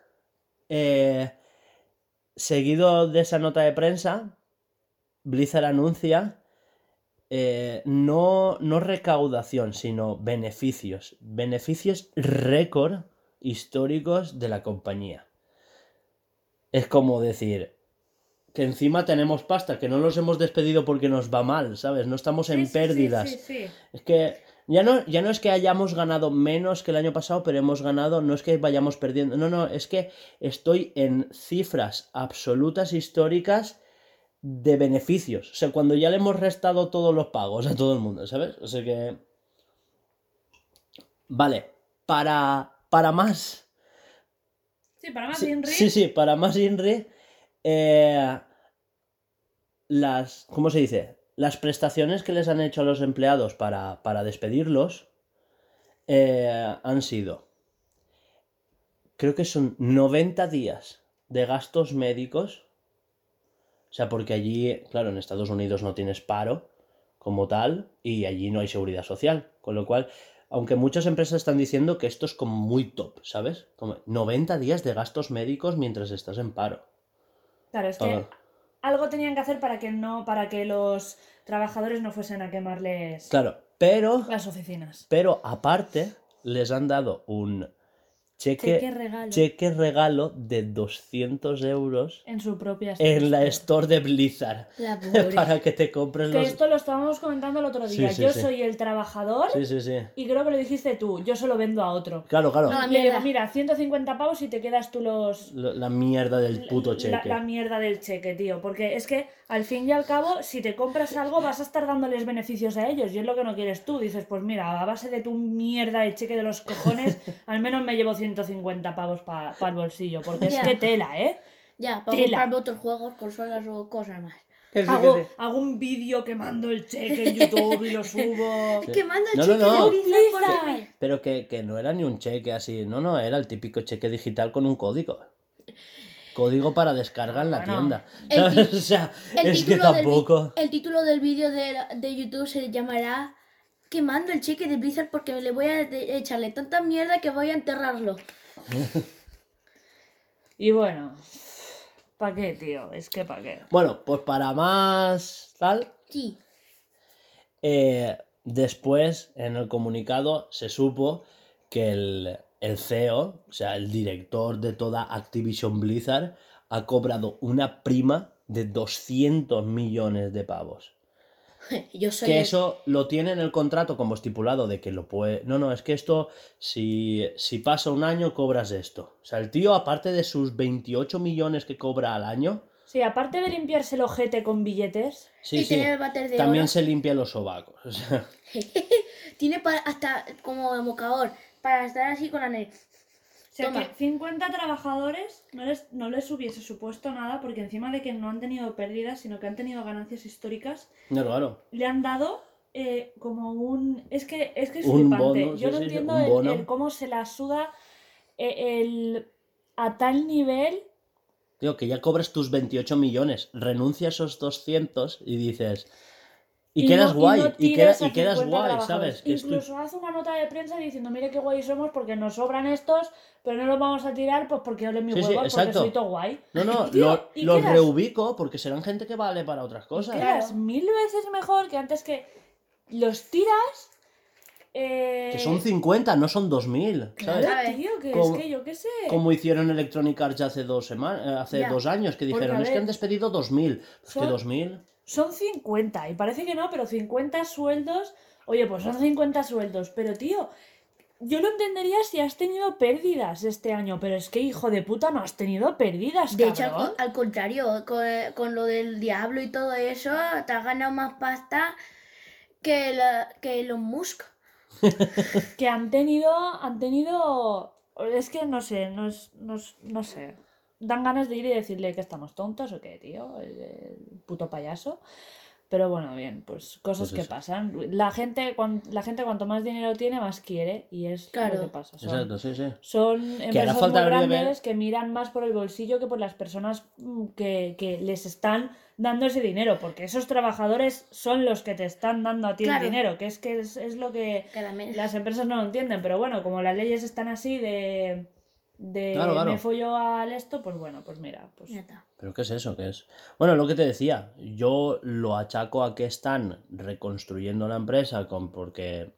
Eh, seguido de esa nota de prensa, Blizzard anuncia eh, no, no recaudación, sino beneficios. Beneficios récord históricos de la compañía. Es como decir que encima tenemos pasta, que no los hemos despedido porque nos va mal, ¿sabes? No estamos en Sí, sí, sí, pérdidas. sí, sí. Es que ya no, ya no es que hayamos ganado menos que el año pasado, pero hemos ganado, no es que vayamos perdiendo, no, no, es que estoy en cifras absolutas históricas de beneficios. O sea, cuando ya le hemos restado todos los pagos a todo el mundo, ¿sabes? O sea que... Vale, para, para más... Sí, para más Sí, Inri, sí, sí, para más Inri, eh, las, ¿cómo se dice? Las prestaciones que les han hecho a los empleados para, para despedirlos eh, han sido, creo que son 90 días de gastos médicos, o sea, porque allí, claro, en Estados Unidos no tienes paro como tal y allí no hay seguridad social, con lo cual aunque muchas empresas están diciendo que esto es como muy top, ¿sabes? Como 90 días de gastos médicos mientras estás en paro. Claro, es que algo tenían que hacer para que no, para que los trabajadores no fuesen a quemarles Claro, pero, las oficinas. pero aparte les han dado un cheque, Cheque regalo cheque regalo de 200 euros en su propia en la store. store de Blizzard La pobre. para que te compres Que los... esto lo estábamos comentando el otro día. sí, yo sí. soy el trabajador Sí, sí, sí. y creo que lo dijiste tú. Yo se lo vendo a otro. Claro, claro. No, la Le digo, mierda. mira, 150 pavos y te quedas tú los... La, la mierda del puto cheque. La, mierda del cheque, tío. Porque es que al fin y al cabo, si te compras algo, vas a estar dándoles beneficios a ellos. Y es lo que no quieres tú. Dices, pues mira, a base de tu mierda de cheque de los cojones, al menos me llevo 150 pavos para el bolsillo. Porque es que tela, ¿eh? Ya, para Tela. comprarme otros juegos, consolas o cosas más. Sí, Hago, sí. hago un vídeo que mando el cheque en YouTube y lo subo. Sí. Que manda el No, no, cheque no. de Blizzard por. Pero que, que no era ni un cheque así, no, no, era el típico cheque digital con un código. Código para descarga en la Bueno. tienda. El O sea, El es que título del vi- tampoco. El título del vídeo de, de YouTube se llamará Quemando el cheque de Blizzard porque le voy a echarle tanta mierda que voy a enterrarlo. Y bueno, ¿para qué, tío? Es que ¿para qué? Bueno, pues para más tal, Sí. eh, después en el comunicado se supo que el, el CEO, o sea, el director de toda Activision Blizzard, ha cobrado una prima de 200 millones de pavos. Yo soy. Que el- eso lo tiene en el contrato como estipulado de que lo puede... No, no, es que esto, si, si pasa un año, cobras esto. O sea, el tío, aparte de sus 28 millones que cobra al año, Sí, aparte de limpiarse el ojete con billetes, sí, y sí, tener el de también oro. se limpia los sobacos. o sea, Tiene para, hasta como democador. Para estar así con la nariz. O sea, Toma. que 50 trabajadores no les, no les hubiese supuesto nada porque encima de que no han tenido pérdidas, sino que han tenido ganancias históricas, no, claro. le han dado eh, como un... Es que es, que es Un flipante. bono, Yo no sí, entiendo el- cómo se la suda eh, el, a tal nivel... Tío, que ya cobras tus 28 millones, renuncia a esos 200 y dices... Y, no- quedas guay, no y, queda- y quedas 50 guay. ¿sabes? Que Incluso haz una nota de prensa diciendo, mire qué guay somos porque nos sobran estos, pero no los vamos a tirar pues porque ole mi Sí, sí, huevo, porque exacto. soy todo guay. No, no, Tío, lo- ¿y los quedas? reubico porque serán gente que vale para otras cosas. Quedas Claro. mil veces mejor que antes que los tiras. eh, Que son 50, no son 2000, Claro, ¿sabes? ¿sabes? tío, que Como- es que yo qué sé. Como hicieron Electronic Arts hace dos semanas, hace Ya. dos años, que Porque, dijeron, es que han despedido 2000. Pues que son- 2000. Son 50, y parece que no, pero 50 sueldos. Oye, pues son 50 sueldos, pero tío. Yo lo entendería si has tenido pérdidas este año, pero es que hijo de puta no has tenido pérdidas, De hecho, al, cabrón. co- al contrario, con, con lo del diablo y todo eso, te has ganado más pasta que, la, que Elon Musk. que han tenido, han tenido, es que no sé, no, es, no, no sé, dan ganas de ir y decirle que estamos tontos o qué, tío, el, el puto payaso. Pero bueno, bien, pues cosas Pues que pasan. La gente, cuan- la gente cuanto más dinero tiene, más quiere y es Claro. lo que pasa. Son, Exacto, sí, sí. son empresas muy grandes que miran más por el bolsillo que por las personas mm, que, que les están dando ese dinero, porque esos trabajadores son los que te están dando a ti Claro. el dinero, que es que es, es lo que las empresas no lo entienden, pero bueno, como las leyes están así de, de Claro, claro. me follo al esto, pues bueno, pues mira, pues Ya está. ¿Pero qué es eso? ¿Qué es? Bueno, lo que te decía, yo lo achaco a que están reconstruyendo la empresa con, porque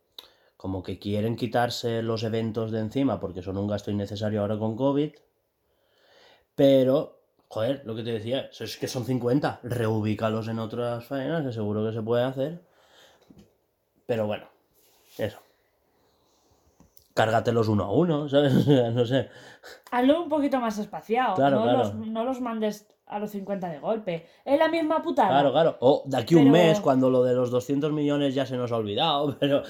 como que quieren quitarse los eventos de encima porque son un gasto innecesario ahora con COVID. Pero, joder, lo que te decía, es que son 50, reubícalos en otras faenas, que seguro que se puede hacer. Pero bueno, eso. Cárgatelos uno a uno, ¿sabes? O sea, no sé. hazlo un poquito más espaciado, Claro, no, claro. Los, no los mandes a los 50 de golpe. Es la misma putada. Claro, claro. O de aquí un Pero- mes, cuando lo de los 200 millones ya se nos ha olvidado, pero...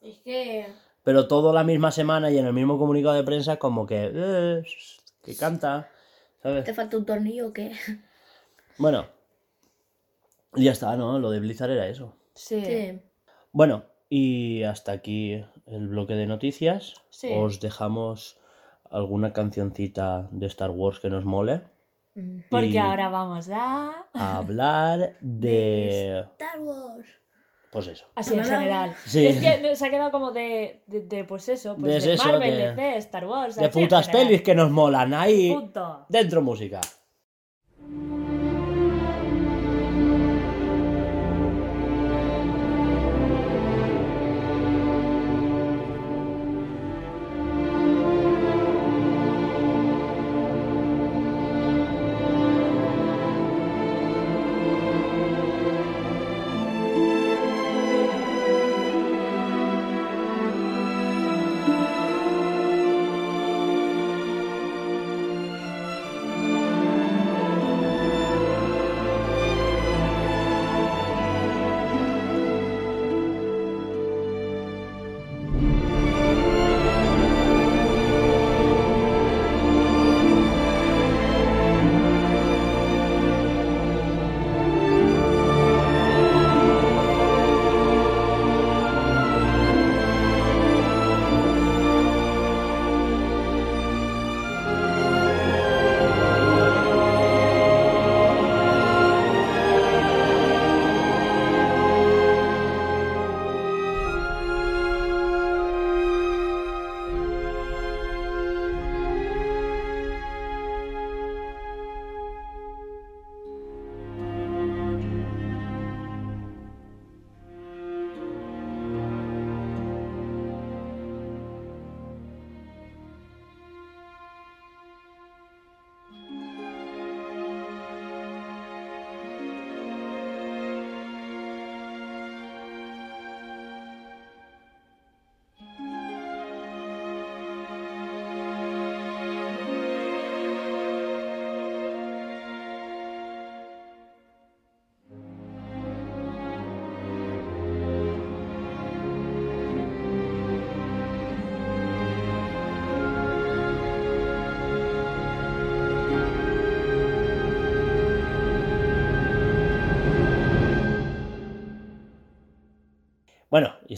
Es que. Pero todo la misma semana y en el mismo comunicado de prensa como que... eh, que canta, ¿sabes? ¿Te falta un tornillo o qué? Bueno. y Ya está, ¿no? Lo de Blizzard era eso. Sí. Sí. Bueno, y hasta aquí el bloque de noticias. Sí. Os dejamos alguna cancioncita de Star Wars que nos mole. Mm. Porque ahora vamos a... A hablar de... Star Wars. Pues eso. Así en general. Sí. Es que se ha quedado como de, de, de, pues eso, pues De de, eso, Marvel, de- de, Star Wars. De putas pelis que nos molan. Ahí... Punto. Dentro música.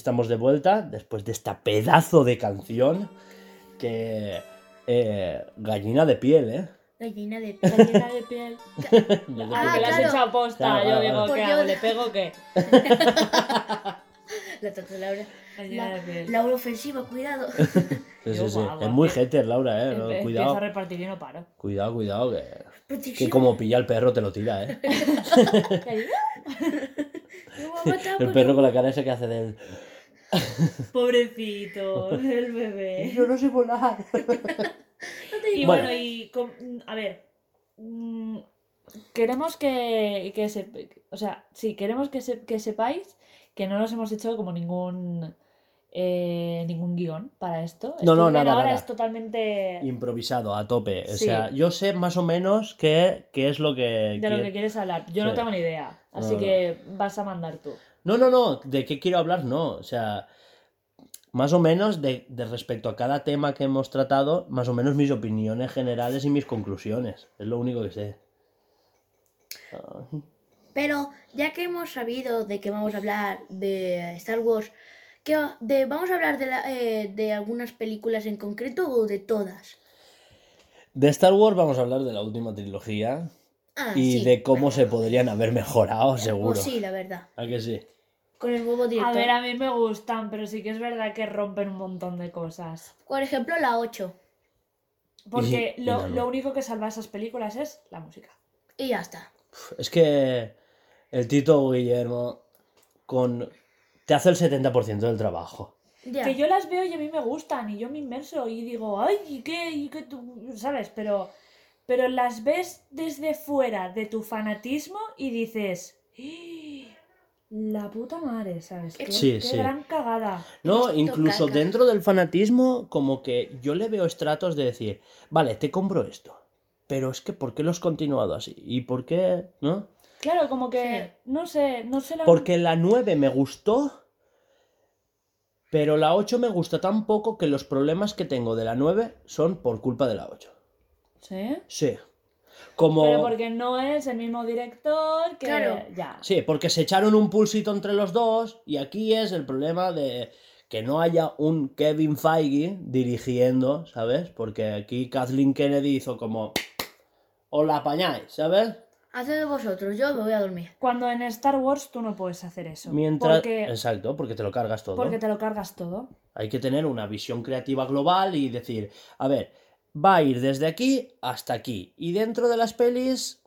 Estamos de vuelta después de esta pedazo de canción que... eh, gallina de piel, ¿eh? Gallina de Gallina de piel. Ah, puse. la has claro. echado posta, Claro, yo claro, digo, claro. ¿qué hago? ¿Le pego o qué? La tata Laura. Gallina de La, piel. Laura ofensiva, cuidado. Sí, sí, sí. Es muy que- hater, Laura, ¿eh? No, Empiezo cuidado, a repartir y no paro. cuidado, cuidado, que, que Protección. como pilla el perro te lo tira, ¿eh? El porque- perro con la cara esa que hace del... Pobrecito, el bebé. Yo no sé volar. No te Y digo bueno, Bueno. y com- a ver, mm, queremos que, que se, o sea, sí, queremos que, se- que sepáis que no nos hemos hecho como ningún eh, ningún guion para esto. No, no, nada, ahora nada. es totalmente Improvisado, a tope. O sea, yo sé más o menos qué, qué es lo que... de lo quiere- que quieres hablar. Yo no tengo ni idea, así No, no. que vas a mandar tú. No, no, no, de qué quiero hablar, no. O sea, más o menos de, de respecto a cada tema que hemos tratado, más o menos mis opiniones generales y mis conclusiones. Es lo único que sé. Pero ya que hemos sabido de que vamos a hablar de Star Wars, ¿qué de, ¿vamos a hablar de, la- eh, de algunas películas en concreto o de todas? De Star Wars vamos a hablar de la última trilogía Ah, y sí. de cómo se podrían haber mejorado, seguro. Pues sí, la verdad. ¿A que sí? Con el nuevo A director. ver, a mí me gustan, pero sí que es verdad que rompen un montón de cosas. Por ejemplo, la 8. Porque Y- y lo, lo único que salva esas películas es la música. Y ya está. Es que el Tito Guillermo con... te hace el 70% del trabajo. Ya. Que yo las veo y a mí me gustan y yo me inmerso y digo, ay, ¿y qué? ¿Y qué tú? ¿Sabes? Pero, pero las ves desde fuera de tu fanatismo y dices, "¡Ah! La puta madre, ¿sabes? Qué, Sí, qué sí. gran cagada. No, Esto incluso caca. dentro del fanatismo, como que yo le veo estratos de decir, vale, te compro esto, pero es que ¿por qué lo has continuado así? ¿Y por qué? ¿No? Claro, como que, no sé, no sé la... Porque la 9 me gustó, pero la 8 me gusta tan poco que los problemas que tengo de la 9 son por culpa de la 8. ¿Sí? Sí. Como... Pero porque no es el mismo director que... Claro. Ya. Sí, porque se echaron un pulsito entre los dos y aquí es el problema de que no haya un Kevin Feige dirigiendo, ¿sabes? Porque aquí Kathleen Kennedy hizo como... Os la apañáis, ¿sabes? Haced de vosotros, yo me voy a dormir. Cuando en Star Wars tú no puedes hacer eso. Mientras... Porque, Exacto, porque te lo cargas todo. porque te lo cargas todo. Hay que tener una visión creativa global y decir, a ver, va a ir desde aquí hasta aquí. Y dentro de las pelis,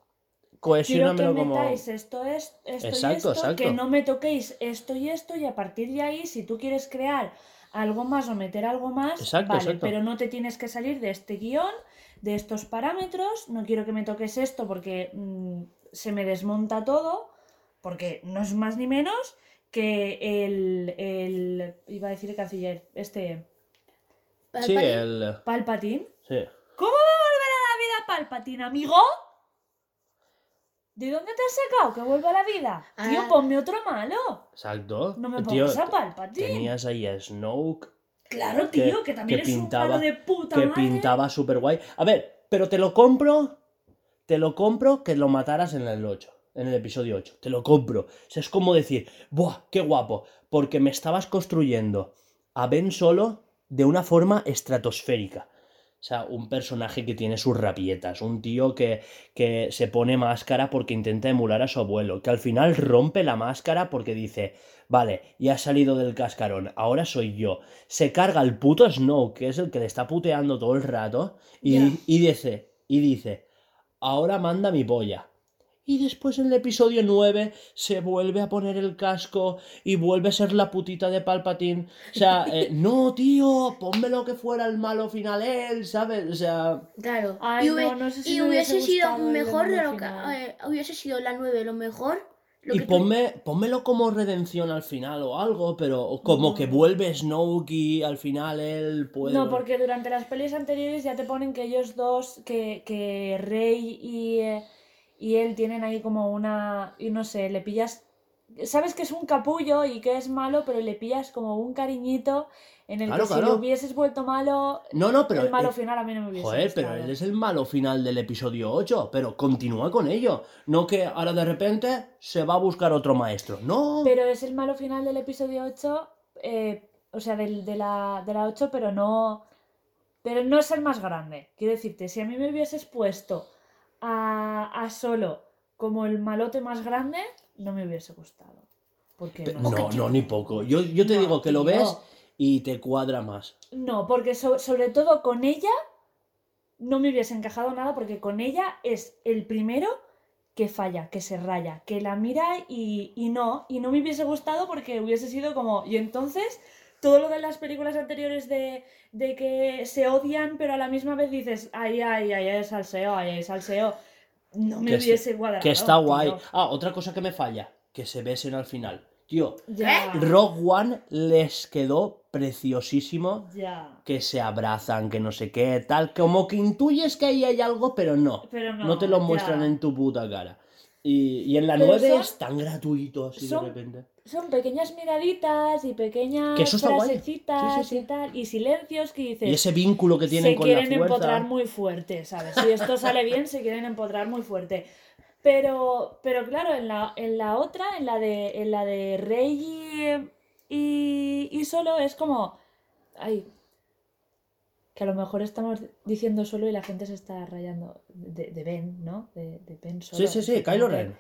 cohesiónamelo como... metáis esto, es, esto Exacto, y esto, exacto. que no me toquéis esto y esto, y a partir de ahí, si tú quieres crear algo más o meter algo más, Exacto, vale, exacto. pero no te tienes que salir de este guion, de estos parámetros, no quiero que me toques esto porque mm, se me desmonta todo, porque no es más ni menos que el, el iba a decir el canciller, este Sí, Palpatine, el... Palpatine. Sí. ¿Cómo va a volver a la vida Palpatine, amigo? ¿De dónde te has sacado que vuelva a la vida? Tío, Ah. ponme otro malo. Exacto. No me Tío, pongas a Palpatine. Tenías ahí a Snoke, Claro, tío, que, también que es pintaba- un palo de puta que madre. pintaba súper guay. A ver, pero te lo compro, te lo compro que lo mataras en el 8, en el episodio 8. Te lo compro. O sea, es como decir, ¡buah, qué guapo! Porque me estabas construyendo a Ben Solo de una forma estratosférica. O sea, un personaje que tiene sus rabietas, un tío que, que se pone máscara porque intenta emular a su abuelo, que al final rompe la máscara porque dice, vale, ya ha salido del cascarón, ahora soy yo. Se carga el puto Snow, que es el que le está puteando todo el rato, y, y dice, y dice, ahora manda mi polla. Y después en el episodio 9 se vuelve a poner el casco y vuelve a ser la putita de Palpatine. O sea, eh, no, tío, pónmelo que fuera el malo final él, ¿sabes? O sea, Claro. Ay, y hube- no, no sé si y me hubiese hubiese sido mejor de lo que. eh, hubiese sido la 9 lo mejor. Lo y que tú- ponme, pónmelo como redención al final o algo, pero como No. que vuelve Snoke y al final él puede... No, porque durante las pelis anteriores ya te ponen que ellos dos, que, que Rey y, eh, y él tienen ahí como una, y no sé, le pillas, sabes que es un capullo y que es malo, pero le pillas como un cariñito en el Claro, que si claro. lo hubieses vuelto malo, No, no, pero. el malo eh, final a mí no me hubiese Joder, pero él es el malo final del episodio 8, pero continúa con ello. No que ahora de repente se va a buscar otro maestro. No. Pero es el malo final del episodio 8, eh, o sea, del- de, la, de la 8, pero no. Pero no es el más grande. Quiero decirte, si a mí me hubieses puesto a, a Solo como el malote más grande, no me hubiese gustado. Porque Pe- no, No, no, ni poco. Yo, yo te No, digo que lo tío. ves y te cuadra más. No, porque so- sobre todo con ella no me hubiese encajado nada porque con ella es el primero que falla, que se raya, que la mira y, y no, y no me hubiese gustado porque hubiese sido como, y entonces todo lo de las películas anteriores de, de que se odian pero a la misma vez dices, ay, ay, ay, ay, salseo, ay, ay, salseo, no me Que es- hubiese cuadrado. Que está guay. tío. Ah, otra cosa que me falla. Que se besen al final. Tío, Ya, Rogue One les quedó preciosísimo. ya. Que se abrazan, que no sé qué, tal. Como que intuyes que ahí hay algo, pero no. Pero no, No, te lo muestran ya. en tu puta cara. Y, y en la Pero 9 son- es tan gratuito así son- de repente. Son pequeñas miraditas y pequeñas Que eso está guay. frasecitas Sí, sí, sí. y tal, y silencios que dices. Y ese vínculo que tienen se con la quieren fuerza. empotrar muy fuerte, ¿sabes? Si esto sale bien, se quieren empotrar muy fuerte. Pero, pero claro, en la, en la otra, en la de, en la de Rey y, y, y solo, es como. Ay. Que a lo mejor estamos diciendo solo y la gente se está rayando. De, de Ben, ¿no? De, de Ben solo. Sí, sí, sí, Kylo Ren.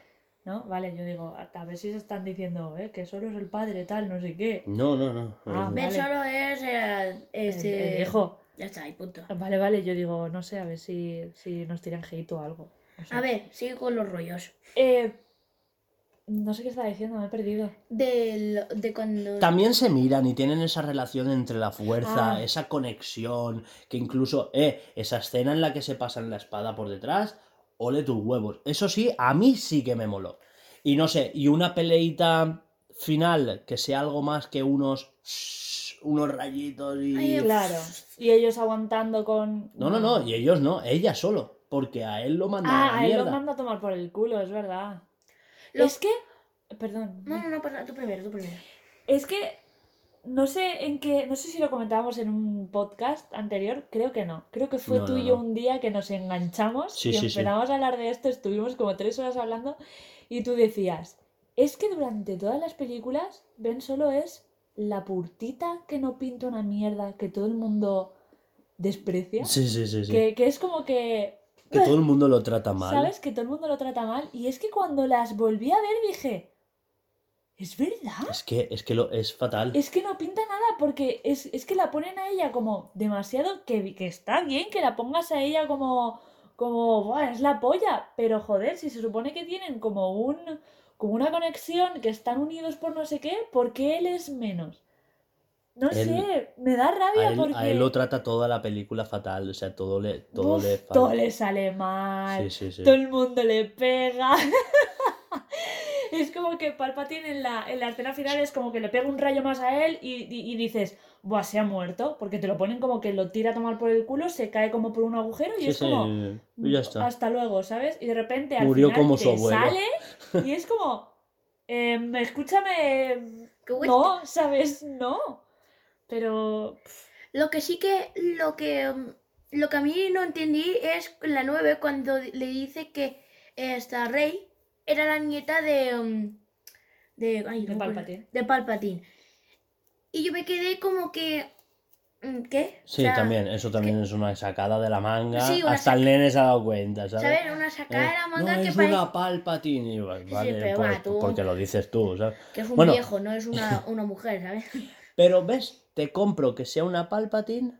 ¿No? Vale, yo digo, a ver si se están diciendo, ¿eh? Que solo es el padre, tal, no sé qué. No, no, no. Ah, Vale. solo es eh, El- este. el hijo. Ya está, y punto. Vale, vale, yo digo, no sé, a ver si, si nos tiran hate o algo. No sé. A ver, sigue con los rollos. Eh, no sé qué estaba diciendo, me he perdido. Del, de cuando. También se miran y tienen esa relación entre la fuerza, Ah. esa conexión, que incluso, eh, esa escena en la que se pasan la espada por detrás, ole tus huevos. Eso sí, a mí sí que me moló. Y no sé, y una peleita final que sea algo más que unos unos rayitos y Ay, Claro. Y ellos aguantando con. no, no, no, y ellos no, ella solo, porque a él lo mandan a Ah, la a él lo manda a tomar por el culo, es verdad. Lo- Es que. Perdón. No, no, no, pasa, tú primero, tú primero. Es que. No sé en qué. No sé si lo comentábamos en un podcast anterior. Creo que no. Creo que fue No, tú no, y yo no. un día que nos enganchamos Sí, y sí, sí. empezamos a hablar de esto. Estuvimos como tres horas hablando. Y tú decías. Es que durante todas las películas, Ben solo es la purtita que no pinta una mierda que todo el mundo desprecia. Sí, sí, sí, sí. Que, que es como que. Que todo el mundo lo trata mal. ¿Sabes? Que todo el mundo lo trata mal. Y es que cuando las volví a ver dije. ¿Es verdad? Es que, es que lo, es fatal. Es que no pinta nada porque es, es que la ponen a ella como demasiado. Que, que está bien que la pongas a ella como. Como. "Buah, es la polla. Pero joder, si se supone que tienen como un. Como una conexión, que están unidos por no sé qué, ¿por qué él es menos? No Él- sé, me da rabia A él, porque. a él lo trata toda la película fatal, o sea, todo le, todo Uf, le todo le sale mal. Sí, sí, sí. todo el mundo le pega. es como que Palpatine en la, en la escena final es como que le pega un rayo más a él y, y- y dices, Buah, se ha muerto, porque te lo ponen como que lo tira a tomar por el culo, se cae como por un agujero y Sí, es sí, como, "Mm, y ya está. hasta luego, ¿sabes? Y de repente al Murió final como su te abuelo. sale y es como, em, escúchame, Qué bueno. no, ¿sabes? No. Pero... Lo que sí que, lo que, mm, lo que a mí no entendí es la 9 cuando le dice que esta Rey era la nieta de, mm, de, ay, De. Palpatine. De Palpatine. Y yo me quedé como que, mm, ¿qué? O Sí, sea, también, eso también es una sacada de la manga. Sí, Hasta el nene se ha dado cuenta, ¿sabes? ¿Sabes? Una sacada de la Eh, manga no, que es parece una Palpatine. Y, vale, pero pues, tú- porque lo dices tú, ¿sabes? que es un Bueno. viejo, no es una, una mujer, ¿sabes? Pero, ¿ves? Te compro que sea una Palpatine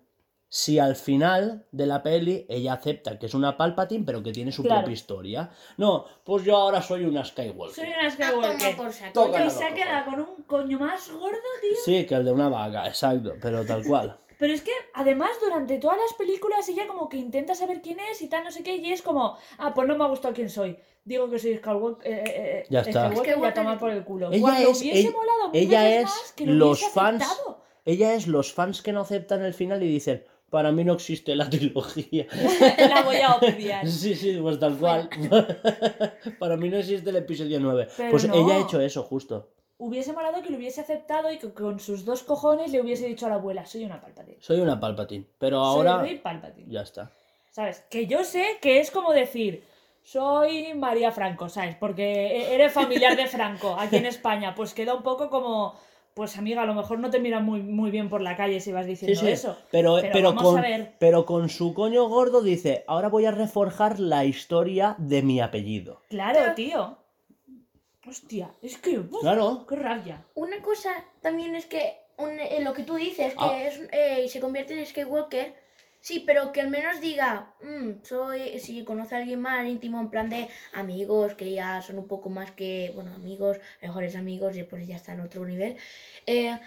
si al final de la peli ella acepta que es una Palpatine, pero que tiene su Claro. propia historia. No, pues yo ahora soy una Skywalker. Soy una Ah, toma Skywalker. por saco. Y se ha quedado con un coño más gordo, tío. Sí, que el de una vaca, exacto, pero tal cual. Pero es que además durante todas las películas ella como que intenta saber quién es y tal, no sé qué, y es como, ah, pues no me ha gustado quién soy. Digo que soy Skywalker, eh, eh, eh, Ya está. Skywalker y a tomar por el culo. Ella Cuando es- hubiese ella- molado ella es más que lo los fans- aceptado. Ella es los fans que no aceptan el final y dicen, para mí no existe la trilogía. La voy a obviar. Sí, sí, pues tal cual. para mí no existe el episodio 9. Pero pues no. ella ha hecho eso, justo. hubiese molado que lo hubiese aceptado y que con sus dos cojones le hubiese dicho a la abuela, soy una Palpatine. Soy una Palpatine. Pero Soy ahora. Rey Palpatine. Ya está. ¿Sabes? Que yo sé que es como decir, soy María Franco, ¿sabes? Porque e- eres familiar de Franco aquí en España. Pues queda un poco como, pues amiga, a lo mejor no te miran muy, muy bien por la calle si vas diciendo sí. eso. Pero, Pero pero, vamos con, a ver. pero con su coño gordo dice: Ahora voy a reforjar la historia de mi apellido. Claro, Pero- tío. Hostia, es que... uf, Claro. ¡Qué rabia! Una cosa también es que un- eh, lo que tú dices, que Ah. es, eh, se convierte en Skywalker, sí, pero que al menos diga, "Mm, soy, si conoce a alguien más íntimo, en plan de amigos, que ya son un poco más que, bueno, amigos, mejores amigos, y después ya está en otro nivel. eh,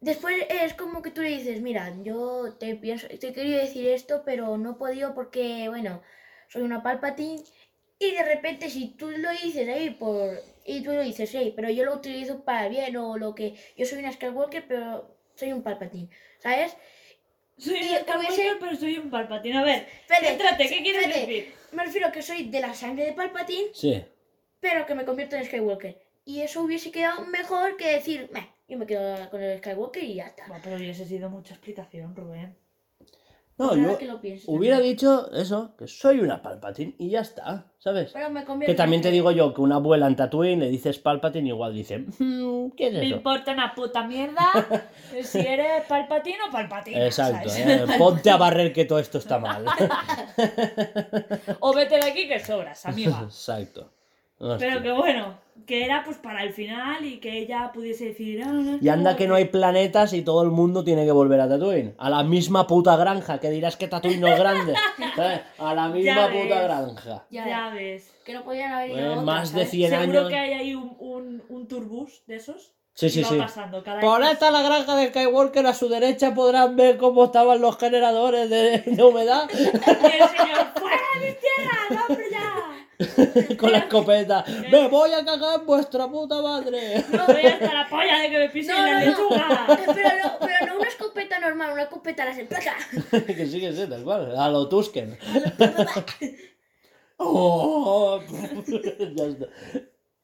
después es como que tú le dices, mira, yo te pienso, te querido decir esto, pero no he podido porque, bueno, soy una Palpatine. Y de repente si tú lo dices ahí por... Y tú lo dices, hey, pero yo lo utilizo para bien o lo que... Yo soy una Skywalker, pero soy un Palpatine, ¿sabes? Soy Y un Skywalker, hubiese- pero soy un Palpatine. A ver, céntrate, ¿qué quieres decir? Me refiero a que soy de la sangre de Palpatine, Sí. pero que me convierto en Skywalker. Y eso hubiese quedado mejor que decir, "Meh, yo me quedo con el Skywalker y ya está. Buah, pero hubiese sido mucha explicación, Rubén. No, yo que lo pienso hubiera también. dicho eso, que soy una Palpatine y ya está, ¿sabes? Pero me Que también te digo yo que una abuela en Tatooine le dices Palpatine igual dice, "Mm, ¿qué es Me eso? importa una puta mierda si eres Palpatine o Palpatine. Exacto. ¿eh? ponte a barrer que todo esto está mal. O vete de aquí que sobras, amiga. Exacto. Pero que bueno, que era pues para el final y que ella pudiese decir. "Ah, no, Y anda que no hay planetas y todo el mundo tiene que volver a Tatooine. A la misma puta granja, que dirás que Tatooine no es grande. ¿sabes? A la misma Ya puta ves. granja. Ya, Ya ves. que no podían haber ido otra, más de ¿sabes? 100 Seguro años. que hay ahí un, un, un turbus de esos. Sí, sí, va sí. pasando esta la granja de Skywalker, a su derecha podrán ver cómo estaban los generadores de, de humedad Y el señor, ¡fuera de mi tierra! ¡No! con la escopeta. ¡Me voy a cagar en vuestra puta madre! No voy hasta la polla de que me pisen No, la no, no. lechuga. Pero no, pero no una escopeta normal, una escopeta láser. ¡Placa! que sí, que sí, tal cual. A lo Tusken. Oh, ya está.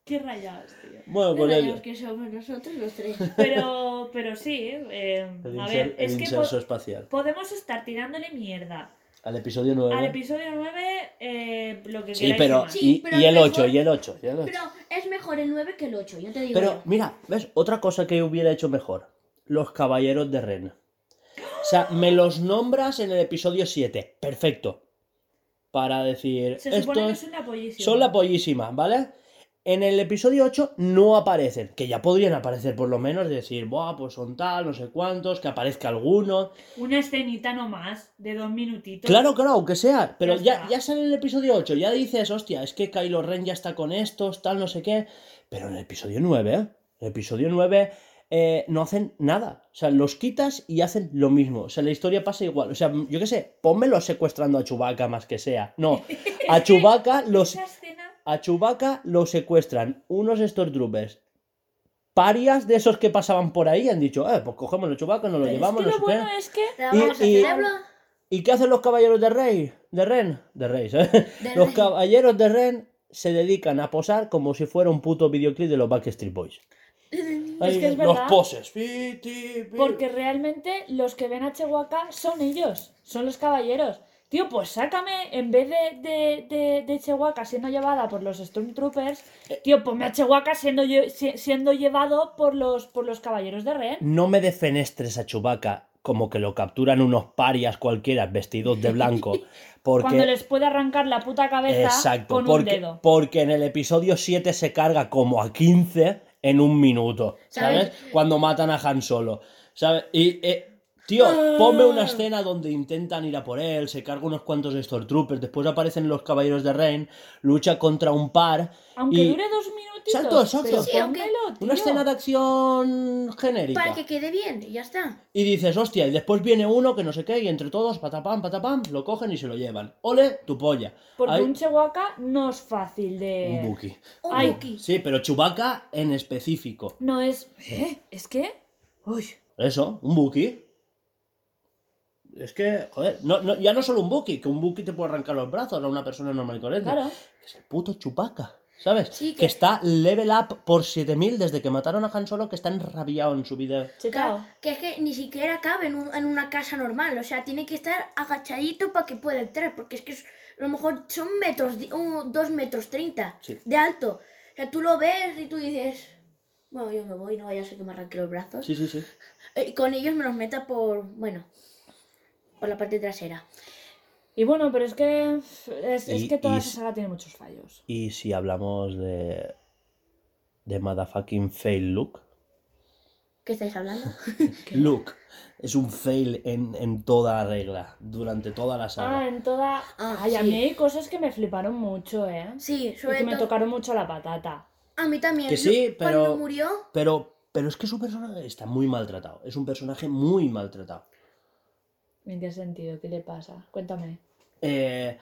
Qué rayados, tío. Bueno, pues ya ello. que somos nosotros los tres. Pero, pero sí, eh, El, a inser- ver, el es que po- espacial. podemos estar tirándole mierda Al episodio 9. al episodio 9, eh, lo que Sí, queráis pero. y más. Sí, y, pero y el mejor- 8, y el 8, y el 8. Pero es mejor el 9 que el 8, yo te digo. Pero yo. mira, ¿ves? Otra cosa que hubiera hecho mejor. Los caballeros de Ren. O sea, me los nombras en el episodio 7. Perfecto. Para decir. Se supone que estos son la pollísima. son la pollísima, ¿vale? En el episodio 8 no aparecen. Que ya podrían aparecer por lo menos. Decir, Buah, pues son tal, no sé cuántos. Que aparezca alguno. Una escenita nomás, de dos minutitos. Claro, claro, aunque sea. Pero Ya ya, sale en el episodio 8. Ya dices, hostia, es que Kylo Ren ya está con estos, tal, no sé qué. Pero en el episodio 9, ¿eh? El episodio 9 eh, no hacen nada. O sea, los quitas y hacen lo mismo. O sea, la historia pasa igual. O sea, yo qué sé, pónmelo secuestrando a Chewbacca más que sea. No, a Chewbacca los, Esa escena, a Chewbacca lo secuestran unos Stormtroopers. Parias de esos que pasaban por ahí han dicho, eh, pues cogemos el Chewbacca, nos lo pero llevamos, es que lo bueno es que ¿Le damos y- qué hacen los caballeros de Rey? ¿De Ren? De Rey, ¿sabes? De los caballeros de Ren se dedican a posar como si fuera un puto videoclip de los Backstreet Boys. Ahí, que es los poses. Porque realmente los que ven a Chewbacca son ellos, son los caballeros. Tío, pues sácame, en vez de, de, de, de Chewbacca siendo llevada por los Stormtroopers, tío, ponme a Chewbacca siendo, siendo llevado por los, por los caballeros de Ren. No me defenestres a Chewbacca como que lo capturan unos parias cualquiera vestidos de blanco. Porque... Cuando les puede arrancar la puta cabeza Exacto, con porque, un dedo. porque en el episodio 7 se carga como a 15 en un minuto, ¿sabes? ¿Sabes? Cuando matan a Han Solo, ¿sabes? Y, eh, tío, ponme una escena donde intentan ir a por él, se carga unos cuantos Stormtroopers, después aparecen los Caballeros de Reign, lucha contra un par, Aunque y- dure dos minutitos. Exacto, exacto. Sí, pónmelo, una escena de acción genérica. Para que quede bien, y ya está. Y dices, hostia, y después viene uno que no sé qué, y entre todos, patapam, patapam, lo cogen y se lo llevan. Ole, tu polla. Porque Hay un Chewbacca no es fácil de... un Buki. Un Ay. Wookiee. Sí, pero Chewbacca en específico. No es... ¿Eh? ¿Es que? Uy. Eso, un Buki. Es que, joder, no, no- ya no solo un Buki, que un Buki te puede arrancar los brazos a una persona normal y corriente. Claro. Es el puto Chewbacca. ¿Sabes? Sí, que... que- está level up por 7000 desde que mataron a Han Solo, que está enrabiado en su vida. Checao. Que es que ni siquiera cabe en, un- en una casa normal. O sea, tiene que estar agachadito para que pueda entrar. Porque es que es- a lo mejor son metros, dos metros treinta Sí. de alto. O sea, tú lo ves y tú dices, bueno, yo me voy, no vaya a ser que me arranque los brazos. Sí, sí, sí. Eh, Y con ellos me los meta por, bueno, por la parte trasera. Y bueno, pero es que es, es Y- que toda y esa saga tiene muchos fallos. Y si hablamos de. de motherfucking fail Luke. ¿Qué estáis hablando? Luke es un fail en, en toda regla, durante toda la Ah, saga. en toda. Ah, Ay, a mí hay cosas que me fliparon mucho, ¿eh? sí, Y sobre que me tocaron mucho la patata. A mí también. Que sí, Cuando pero- murió, Pero, pero es que su personaje está muy maltratado. Es un personaje muy maltratado. ¿En qué sentido? ¿Qué le pasa? Cuéntame. Eh,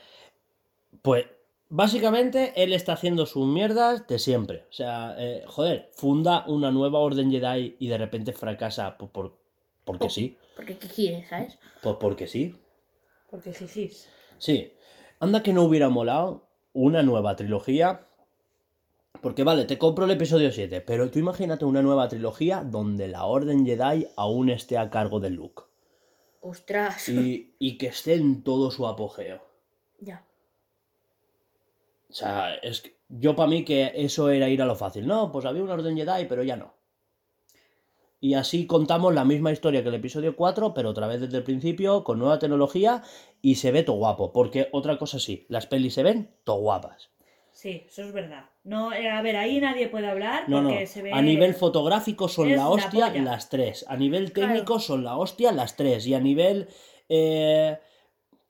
pues básicamente él está haciendo sus mierdas de siempre. O sea, eh, joder, funda una nueva orden Jedi y de repente fracasa por, por- porque sí. porque ¿qué quieres, sabes? Pues porque sí. Porque jijis. Sí. Anda que no hubiera molado una nueva trilogía. Porque vale, te compro el episodio 7, pero tú imagínate una nueva trilogía donde la Orden Jedi aún esté a cargo de Luke. Ostras. Y, y que esté en todo su apogeo. Ya. O sea, es que yo para mí que eso era ir a lo fácil. No, pues había una Orden Jedi, pero ya no. Y así contamos la misma historia que el episodio 4, pero otra vez desde el principio, con nueva tecnología, y se ve todo guapo. Porque otra cosa sí, las pelis se ven todo guapas. Sí, eso es verdad. No, eh, a ver, ahí nadie puede hablar No, no. porque se ve. A nivel fotográfico son Es la hostia las tres. A nivel técnico Claro. son la hostia las tres. Y a nivel. eh,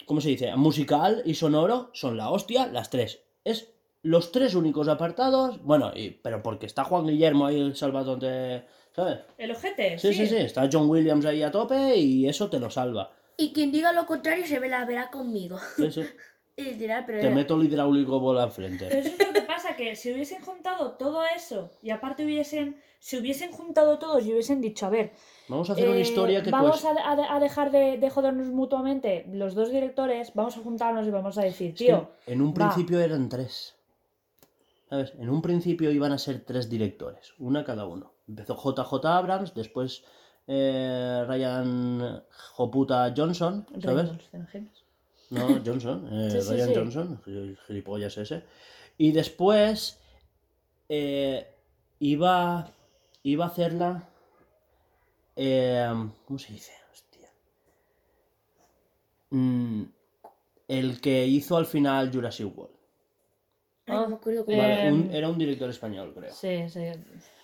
¿Cómo se dice? Musical y sonoro son la hostia las tres. Es los tres únicos apartados. Bueno, y, pero porque está Juan Guillermo ahí el salvador de. ¿Sabes? El ojete. Sí, sí, sí. Está John Williams ahí a tope y eso te lo salva. Y quien diga lo contrario se ve la verá conmigo. Sí, sí. Y literal, pero. Te meto el hidráulico bola enfrente. Pero eso es lo que pasa, que si hubiesen juntado todo eso y aparte hubiesen, si hubiesen juntado todos y hubiesen dicho, a ver, Vamos a hacer una eh, historia que vamos cueste. a, a- a dejar de, de jodernos mutuamente los dos directores, vamos a juntarnos y vamos a decir, Es que tío, en un va. principio eran tres. ¿Sabes? En un principio iban a ser tres directores, una cada uno. Empezó JJ Abrams, después eh, Ryan Joputa Johnson, ¿sabes? Reynolds. No, Johnson, eh, Sí, sí, Ryan sí. Johnson, gil- gilipollas ese. Y después eh, iba, iba a hacerla. eh, ¿Cómo se dice? Hostia. Mm, el que hizo al final Jurassic World. Cómo. Vale, Eh, un- era un director español, creo. Sí, sí.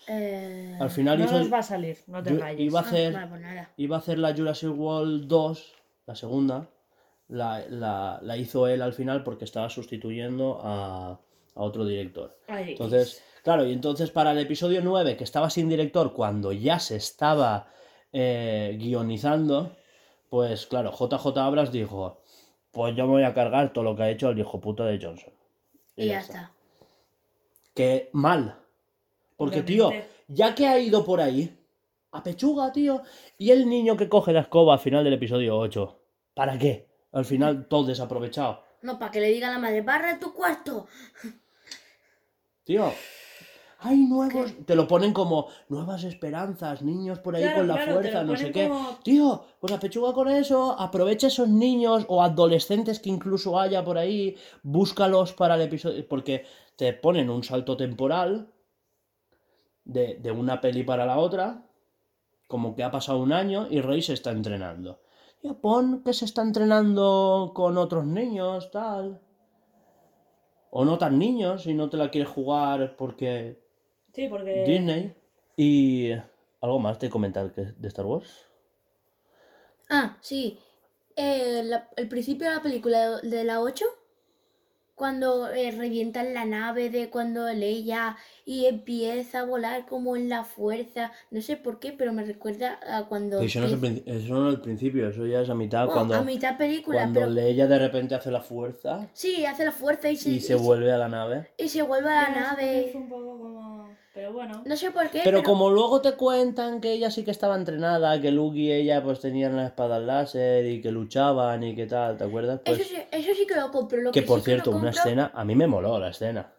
Eh, Al final No hizo. nos va a salir, no te rayes. iba a ah, hacer. Vale, pues. Iba a hacer la Jurassic World 2, la segunda. La, la- la hizo él al final porque estaba sustituyendo a, a otro director. Ay, Entonces, claro, y entonces para el episodio 9, que estaba sin director cuando ya se estaba eh, guionizando, pues claro, JJ Abrams dijo, pues yo me voy a cargar todo lo que ha hecho el hijo puta de Johnson. Y ya está. Que mal. Porque, tío, ya que ha ido por ahí, a pechuga, tío, y el niño que coge la escoba al final del episodio 8, ¿para qué? Al final todo desaprovechado. No, para que le diga a la madre, barra tu cuarto. Tío, hay nuevos. Te lo ponen como nuevas esperanzas, niños por ahí Claro, con la claro, fuerza, no sé qué. como- Tío, pues a pechuga con eso, aprovecha esos niños o adolescentes que incluso haya por ahí, búscalos para el episodio. Porque te ponen un salto temporal de, de una peli para la otra, como que ha pasado un año y Rey se está entrenando. Pon que se está entrenando con otros niños, tal. O no tan niños, si no te la quieres jugar porque Sí, porque. Disney. Y algo más de comentar que de Star Wars. Ah, sí. Eh, la- el principio de la película de la 8, cuando eh, revientan la nave de cuando Leia y empieza a volar como en la fuerza. No sé por qué, pero me recuerda a cuando. Pero eso no, es el, empieza- princi- eso no es el principio, eso ya es a mitad. Bueno, cuando a mitad película, cuando pero. Leia de repente hace la fuerza Sí, hace la fuerza y se, y se vuelve a la nave. y se vuelve a la nave. fue un poco como. Pero bueno. No sé por qué. Pero como luego te cuentan que ella sí que estaba entrenada, que Luke y ella pues tenían las espadas láser y que luchaban y que tal, ¿te acuerdas? Pues, Eso, sí, eso sí que lo compro. Lo que que por sí que no cierto, una compro- escena, a mí me moló la escena.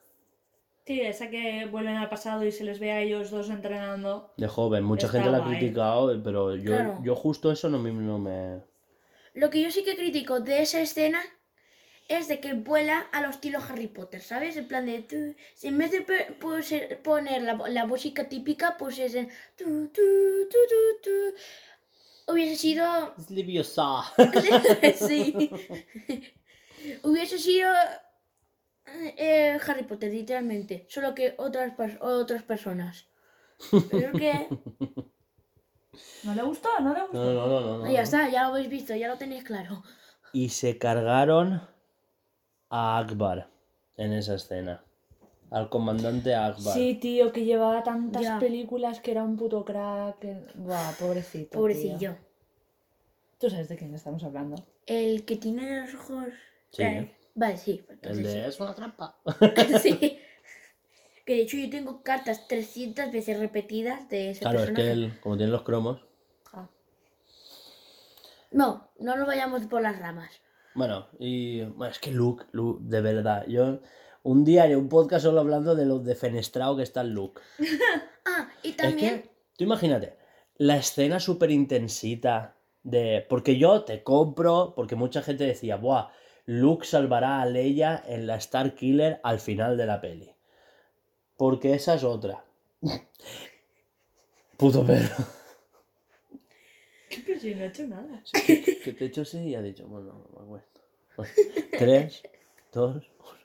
Sí, esa que vuelven al pasado y se les ve a ellos dos entrenando. De joven, mucha gente la ha criticado, pero yo, Claro. yo justo eso no me, no me... Lo que yo sí que critico de esa escena es de que vuela a los estilo Harry Potter, ¿sabes? En plan de... si en vez de pues, eh, poner la, la música típica, pues es en... tu, tu, tu, tu, tu. Hubiese sido... Leviosa. sí. Hubiese sido... eh, Harry Potter, literalmente. Solo que otras, otras personas. Pero que... ¿No le gustó? ¿No le gustó? No, no, no, no, no. Ya está, ya lo habéis visto, ya lo tenéis claro. Y se cargaron a Akbar en esa escena. Al comandante Akbar. Sí, tío, que llevaba tantas Ya. películas que era un puto crack. que- Buah, pobrecito. tío. Pobrecillo. Tú sabes de quién estamos hablando. El que tiene los ojos. Sí. Eh, Vale, sí. El entonces de es una trampa. sí. sí. Que de hecho yo tengo cartas 300 veces repetidas de ese Claro, es personaje. que él, como tiene los cromos. Ah. No, no nos vayamos por las ramas. Bueno, y bueno, es que Luke, Luke, de verdad, yo un día haré un podcast solo hablando de lo defenestrado que está el Luke. Ah, y Es también. que, tú imagínate, la escena súper intensita de... Porque yo te compro, porque mucha gente decía, buah, Luke salvará a Leia en la Star Killer al final de la peli. Porque esa es otra. Puto perro. No he hecho nada. Que te he hecho así y ha dicho, bueno, me acuesto. Bueno, Tres, dos, uno.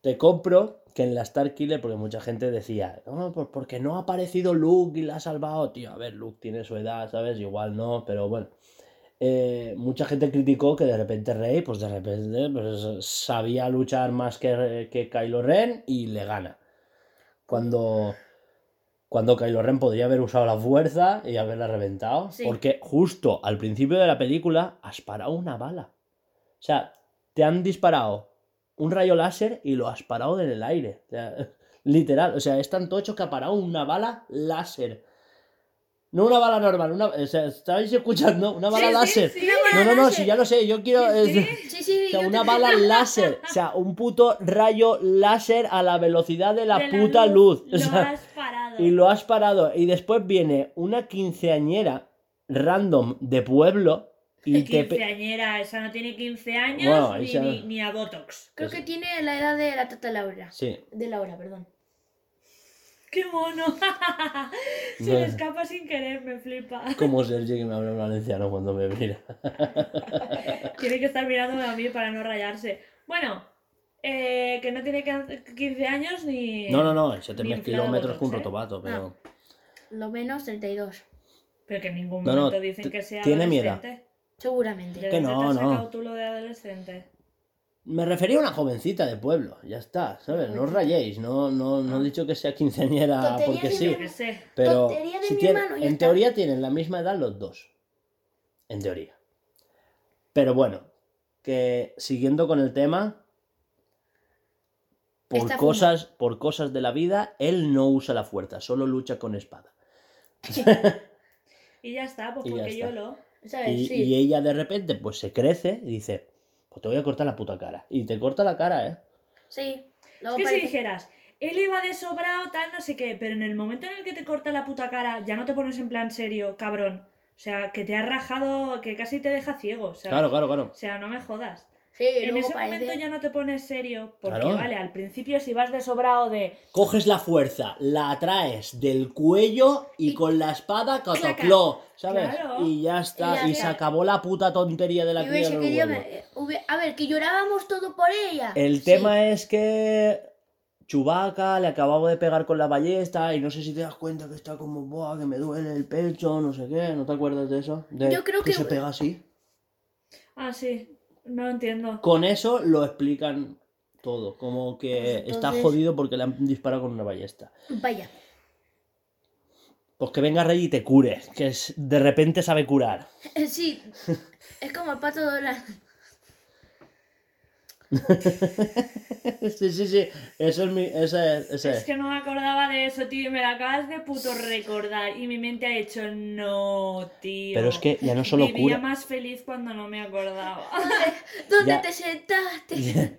Te compro que en la Star Killer, porque mucha gente decía, no, pues porque no ha aparecido Luke y la ha salvado, tío. A ver, Luke tiene su edad, ¿sabes? Igual no, pero bueno. Eh, mucha gente criticó que de repente Rey, pues de repente pues, sabía luchar más que, que Kylo Ren y le gana. Cuando, cuando Kylo Ren podría haber usado la fuerza y haberla reventado. Sí. Porque justo al principio de la película has parado una bala. O sea, te han disparado un rayo láser y lo has parado en el aire. O sea, literal. O sea, es tan tocho que ha parado una bala láser. No una bala normal, una, o sea, ¿estáis escuchando? Una bala Sí, sí, láser. sí. No, no, no, láser. si ya lo sé, yo quiero... Sí, sí, o sea, una bala láser. O sea, un puto rayo láser a la velocidad de la De puta luz. O Lo sea. Y lo has parado. Y después viene una quinceañera random de pueblo y te... Quinceañera, esa no tiene 15 años Bueno, ni, ni, ni a Botox. Creo que tiene la edad de la tata Laura. Sí. De Laura, perdón. ¡Qué mono! Se No. le escapa sin querer, me flipa. Como Sergi que me habla en valenciano cuando me mira. Tiene que estar mirándome a mí para no rayarse. Bueno, eh, que no tiene can- 15 años ni. No, no, no, 7.000 Bien kilómetros inflado con ¿eh? rotobato, pero... Lo menos 32. Pero que en ningún No, no, momento dicen t- que sea tiene mi edad. adolescente. Seguramente. ¿De Que dónde no, te has no. sacado tú lo de adolescente? Me refería a una jovencita de pueblo, ya está, ¿sabes? No os rayéis, no, no, no he dicho que sea quinceañera Tonterías porque sí, Yo qué sé. pero Tontería de si mi tiene- hermano, ya en está. teoría tienen la misma edad los dos, en teoría. Pero bueno, que siguiendo con el tema, por Está cosas, por cosas de la vida, él no usa la fuerza, solo lucha con espada. Y ya está, pues porque está. yo lo. ¿Sabes? Y, sí. y ella de repente pues se crece y dice, pues te voy a cortar la puta cara. Y te corta la cara, ¿eh? Sí. Es Luego que si dijeras, él iba de sobrado, tal, no sé qué, pero en el momento en el que te corta la puta cara, ya no te pones en plan serio, cabrón. O sea, que te has rajado, que casi te deja ciego. Claro, claro, claro. o sea no me jodas. Sí, En ese parece- momento ya no te pones serio, porque Claro. vale, al principio si vas de sobrado de... Coges la fuerza, la atraes del cuello y Y- con la espada catacló, ¿sabes? Claro. Y ya está, Y ya y, está. se acabó la puta tontería de la Y cría eh, A ver, que llorábamos todo por ella. El Sí. tema es que Chubaca le acababa de pegar con la ballesta y no sé si te das cuenta que está como, Buah, que me duele el pecho, no sé qué, ¿no te acuerdas de eso? De Yo creo que- se pega así. Ah, sí, no lo entiendo. Con eso lo explican todo, como que Pues está jodido porque le han disparado con una ballesta. Vaya. Pues que venga Rey y te cure, que es, de repente sabe curar. Eh, Sí. es como el pato Donald. sí, sí, sí, eso es mi, ese, ese Es que no me acordaba de eso, tío, y me lo acabas de puto recordar. Y mi mente ha hecho, no, tío. Pero es que ya no solo Vivía cura. más feliz cuando no me acordaba. ¿Dónde Ya. te sentaste?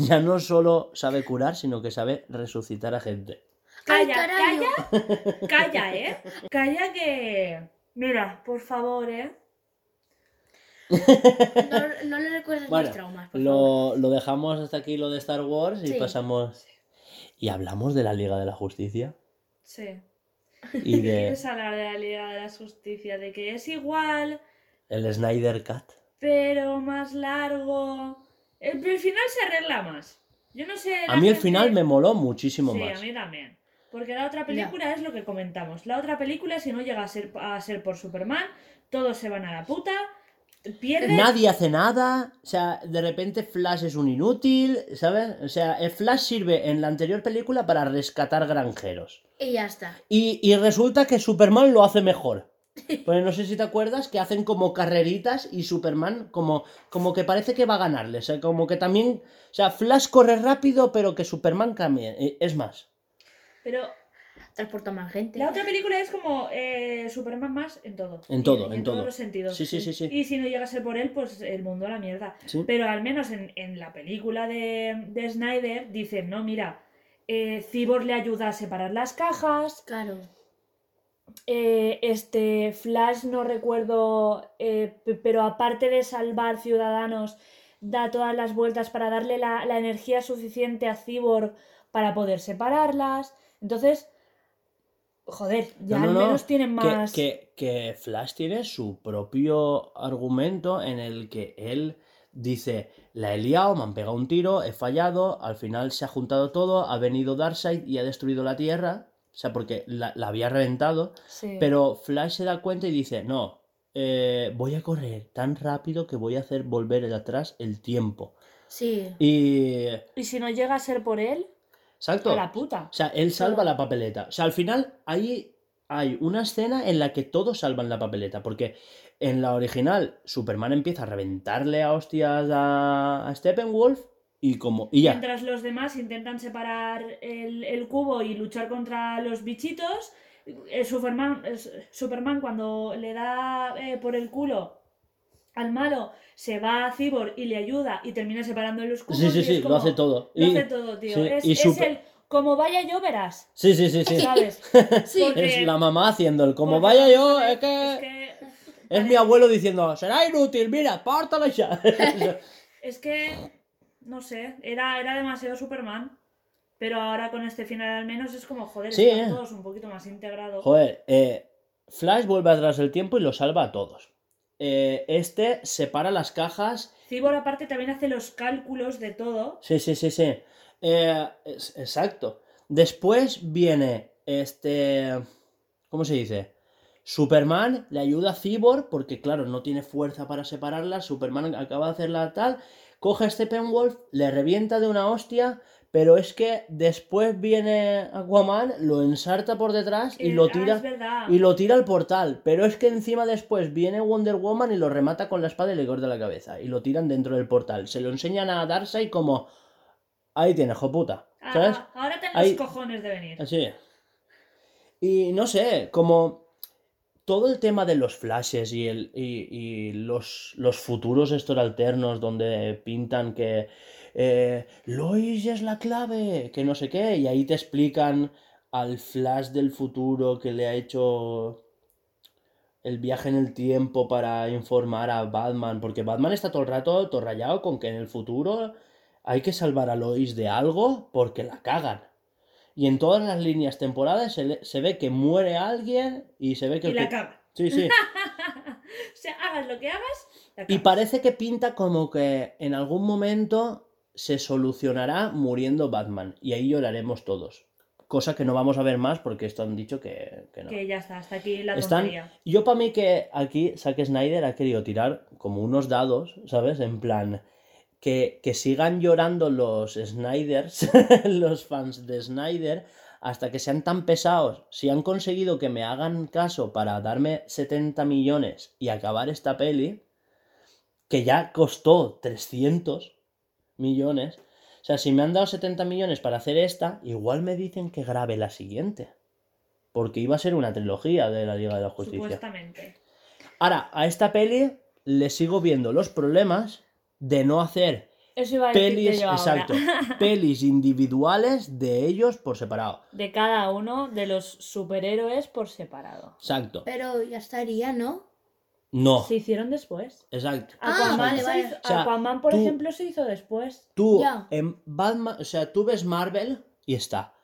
ya no solo sabe curar, sino que sabe resucitar a gente. ¡Ay, Calla, calla, calla, ¿eh? Calla que... Mira, por favor, ¿eh? No, no le recuerdes Bueno, mis traumas, por favor. Lo, lo dejamos hasta aquí lo de Star Wars y Sí. pasamos... Y hablamos de la Liga de la Justicia Sí. y de ¿Quieres hablar de la Liga de la Justicia? De que es igual, el Snyder Cut. pero más largo. El, el final se arregla más. Yo no sé. A mí el final me moló muchísimo Sí, más. a mí también. Porque la otra película es lo que comentamos. La otra película, si no llega a ser, a ser por Superman, todos se van a la puta, Nadie hace nada, o sea, de repente Flash es un inútil, ¿sabes? O sea, el Flash sirve en la anterior película para rescatar granjeros. Y ya está. Y, y resulta que Superman lo hace mejor. Pues no sé si te acuerdas que hacen como carreritas y Superman como, como que parece que va a ganarle. O sea, como que también... O sea, Flash corre rápido, pero que Superman cambie. Eh, Es más. Pero Transporta más gente. la otra película es como eh, Superman más en todo. En todo, y en todo. todos los sentidos. Sí, sí, sí, sí. Y si no llega a ser por él, pues el mundo a la mierda. Sí. Pero al menos en, en la película de, de Snyder dicen, no, mira, eh, Cyborg le ayuda a separar las cajas, Claro. eh, este Flash no recuerdo, eh, pero aparte de salvar ciudadanos, da todas las vueltas para darle la, la energía suficiente a Cyborg para poder separarlas. Entonces, joder, ya No, no, al no, menos tienen que- más... Que, que Flash tiene su propio argumento en el que él dice, la he liado, me han pegado un tiro, he fallado, al final se ha juntado todo, ha venido Darkseid y ha destruido la Tierra, o sea, porque la, la había reventado, Sí. pero Flash se da cuenta y dice, no, eh, voy a correr tan rápido que voy a hacer volver atrás el tiempo. Sí. Y... Y si no llega a ser por él, Exacto. a la puta. O sea, él salva la papeleta. O sea, al final ahí hay una escena en la que todos salvan la papeleta. Porque en la original, Superman empieza a reventarle a hostias a, a Steppenwolf. Y como. Y ya. Mientras los demás intentan separar el, el cubo y luchar contra los bichitos, eh, Superman, eh, Superman cuando le da eh, por el culo al malo, se va a Cyborg y le ayuda y termina separando los cubos. Sí, sí, sí, lo hace todo. Lo Y- hace todo, tío. sí, es, y es super- el como vaya yo verás, Sí, sí, sí, sí. ¿sabes? Sí. Porque- Es la mamá haciendo el como porque, vaya yo, es que. Es que, Es mi abuelo diciendo, será inútil, mira, pártalo ya. es que, no sé, era, era demasiado Superman. Pero ahora con este final al menos es como, joder, Sí, están eh. todos un poquito más integrados. Joder, eh, Flash vuelve atrás del tiempo y lo salva a todos. Eh, este separa las cajas Cibor aparte también hace los cálculos de todo. Sí, sí, sí, sí. Eh, es- exacto. Después viene este. ¿Cómo se dice? Superman le ayuda a Cyborg porque, claro, no tiene fuerza para separarla. Superman acaba de hacerla tal. Coge a Steppenwolf, le revienta de una hostia. Pero es que después viene Aquaman, lo ensarta por detrás y Eh, lo ah, tira. Y lo tira al portal, pero es que encima después viene Wonder Woman y lo remata con la espada y le corta la cabeza. Y lo tiran dentro del portal. Se lo enseñan a Darkseid como... Ahí tienes, puta. Ah, ¿Sabes? ah, ahora ten Ahí- los cojones de venir. Así. Y no sé, como... Todo el tema de los flashes y, el, y, y los, los futuros estos alternos donde pintan que eh, Lois es la clave, que no sé qué, y ahí te explican al flash del futuro que le ha hecho el viaje en el tiempo para informar a Batman, porque Batman está todo el rato todo rayado con que en el futuro hay que salvar a Lois de algo porque la cagan. Y en todas las líneas temporales se, le- se ve que muere alguien y se ve que... Y el la que- caga. Sí, sí. o sea, hagas lo que hagas, la Y parece que pinta como que en algún momento se solucionará muriendo Batman. Y ahí lloraremos todos. Cosa que no vamos a ver más porque esto han dicho que, que no. Que ya está, hasta aquí la Están... tontería. Yo para mí que aquí Zack Snyder ha querido tirar como unos dados, ¿sabes? En plan, que, que sigan llorando los Snyders, los fans de Snyder, hasta que sean tan pesados. Si han conseguido que me hagan caso para darme 70 millones y acabar esta peli, que ya costó 300 millones. O sea, si me han dado 70 millones para hacer esta, igual me dicen que grabe la siguiente. Porque iba a ser una trilogía de la Liga de la Justicia. Supuestamente. Ahora, a esta peli le sigo viendo los problemas de no hacer Eso iba a decirte pelis, yo ahora. exacto, pelis individuales de ellos por separado. De cada uno de los superhéroes por separado. Exacto. Pero ya estaría, ¿no? No, Se hicieron después. exacto. Ah, Aquaman, vale, se vale. hizo- O sea, Aquaman, por tú- ejemplo, se hizo después. Tú en Batman, o sea, tú ves Marvel y está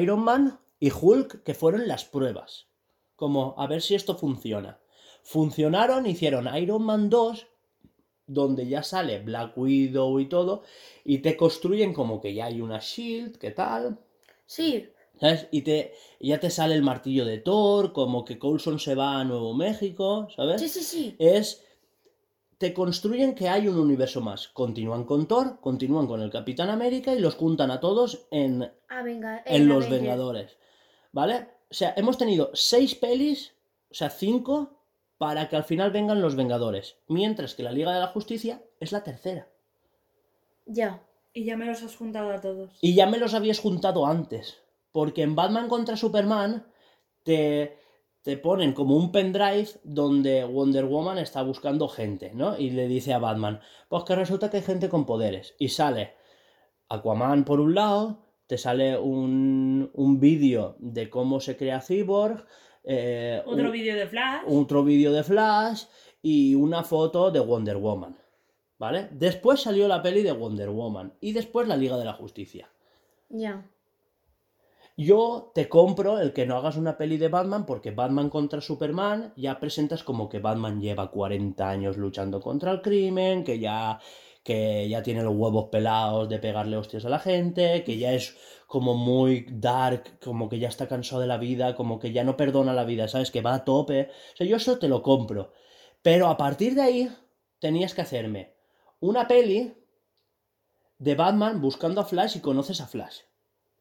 Iron Man y Hulk que fueron las pruebas. Como a ver si esto funciona. Funcionaron, hicieron Iron Man 2 donde ya sale Black Widow y todo y te construyen como que ya hay una shield, ¿qué tal? Sí, ¿Sabes? Y te y ya te sale el martillo de Thor, como que Coulson se va a Nuevo México, ¿sabes? sí, sí, sí. es te construyen que hay un universo más. Continúan con Thor, continúan con el Capitán América y los juntan a todos en, venga. en Los Avengers. Vengadores. ¿Vale? O sea, hemos tenido seis pelis, o sea, cinco, para que al final vengan los Vengadores. Mientras que la Liga de la Justicia es la tercera. Ya. Y ya me los has juntado a todos. Y ya me los habías juntado antes. Porque en Batman contra Superman te, te ponen como un pendrive donde Wonder Woman está buscando gente, ¿no? Y le dice a Batman, pues que resulta que hay gente con poderes. Y sale Aquaman por un lado, te sale un, un vídeo de cómo se crea Cyborg, eh, Otro vídeo de Flash. otro vídeo de Flash y una foto de Wonder Woman. ¿Vale? Después salió la peli de Wonder Woman y después la Liga de la Justicia. Ya. Yo te compro el que no hagas una peli de Batman porque Batman contra Superman ya presentas como que Batman lleva 40 años luchando contra el crimen, que ya que ya tiene los huevos pelados de pegarle hostias a la gente, que ya es como muy dark, como que ya está cansado de la vida, como que ya no perdona la vida, ¿sabes? Que va a tope. O sea, yo eso te lo compro. Pero a partir de ahí tenías que hacerme una peli de Batman buscando a Flash y conoces a Flash.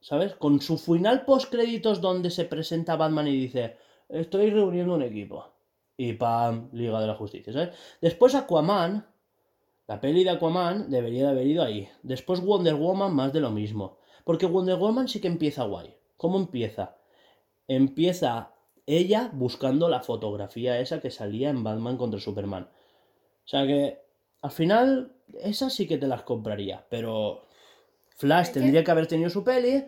¿Sabes? Con su final post créditos donde se presenta Batman y dice, estoy reuniendo un equipo. Y pam, Liga de la Justicia, ¿sabes? Después Aquaman, la peli de Aquaman debería de haber ido ahí. Después Wonder Woman, más de lo mismo. Porque Wonder Woman sí que empieza guay. ¿Cómo empieza? Empieza ella buscando la fotografía esa que salía en Batman contra Superman. O sea que, al final, esas sí que te las compraría. Pero Flash tendría que haber tenido su peli,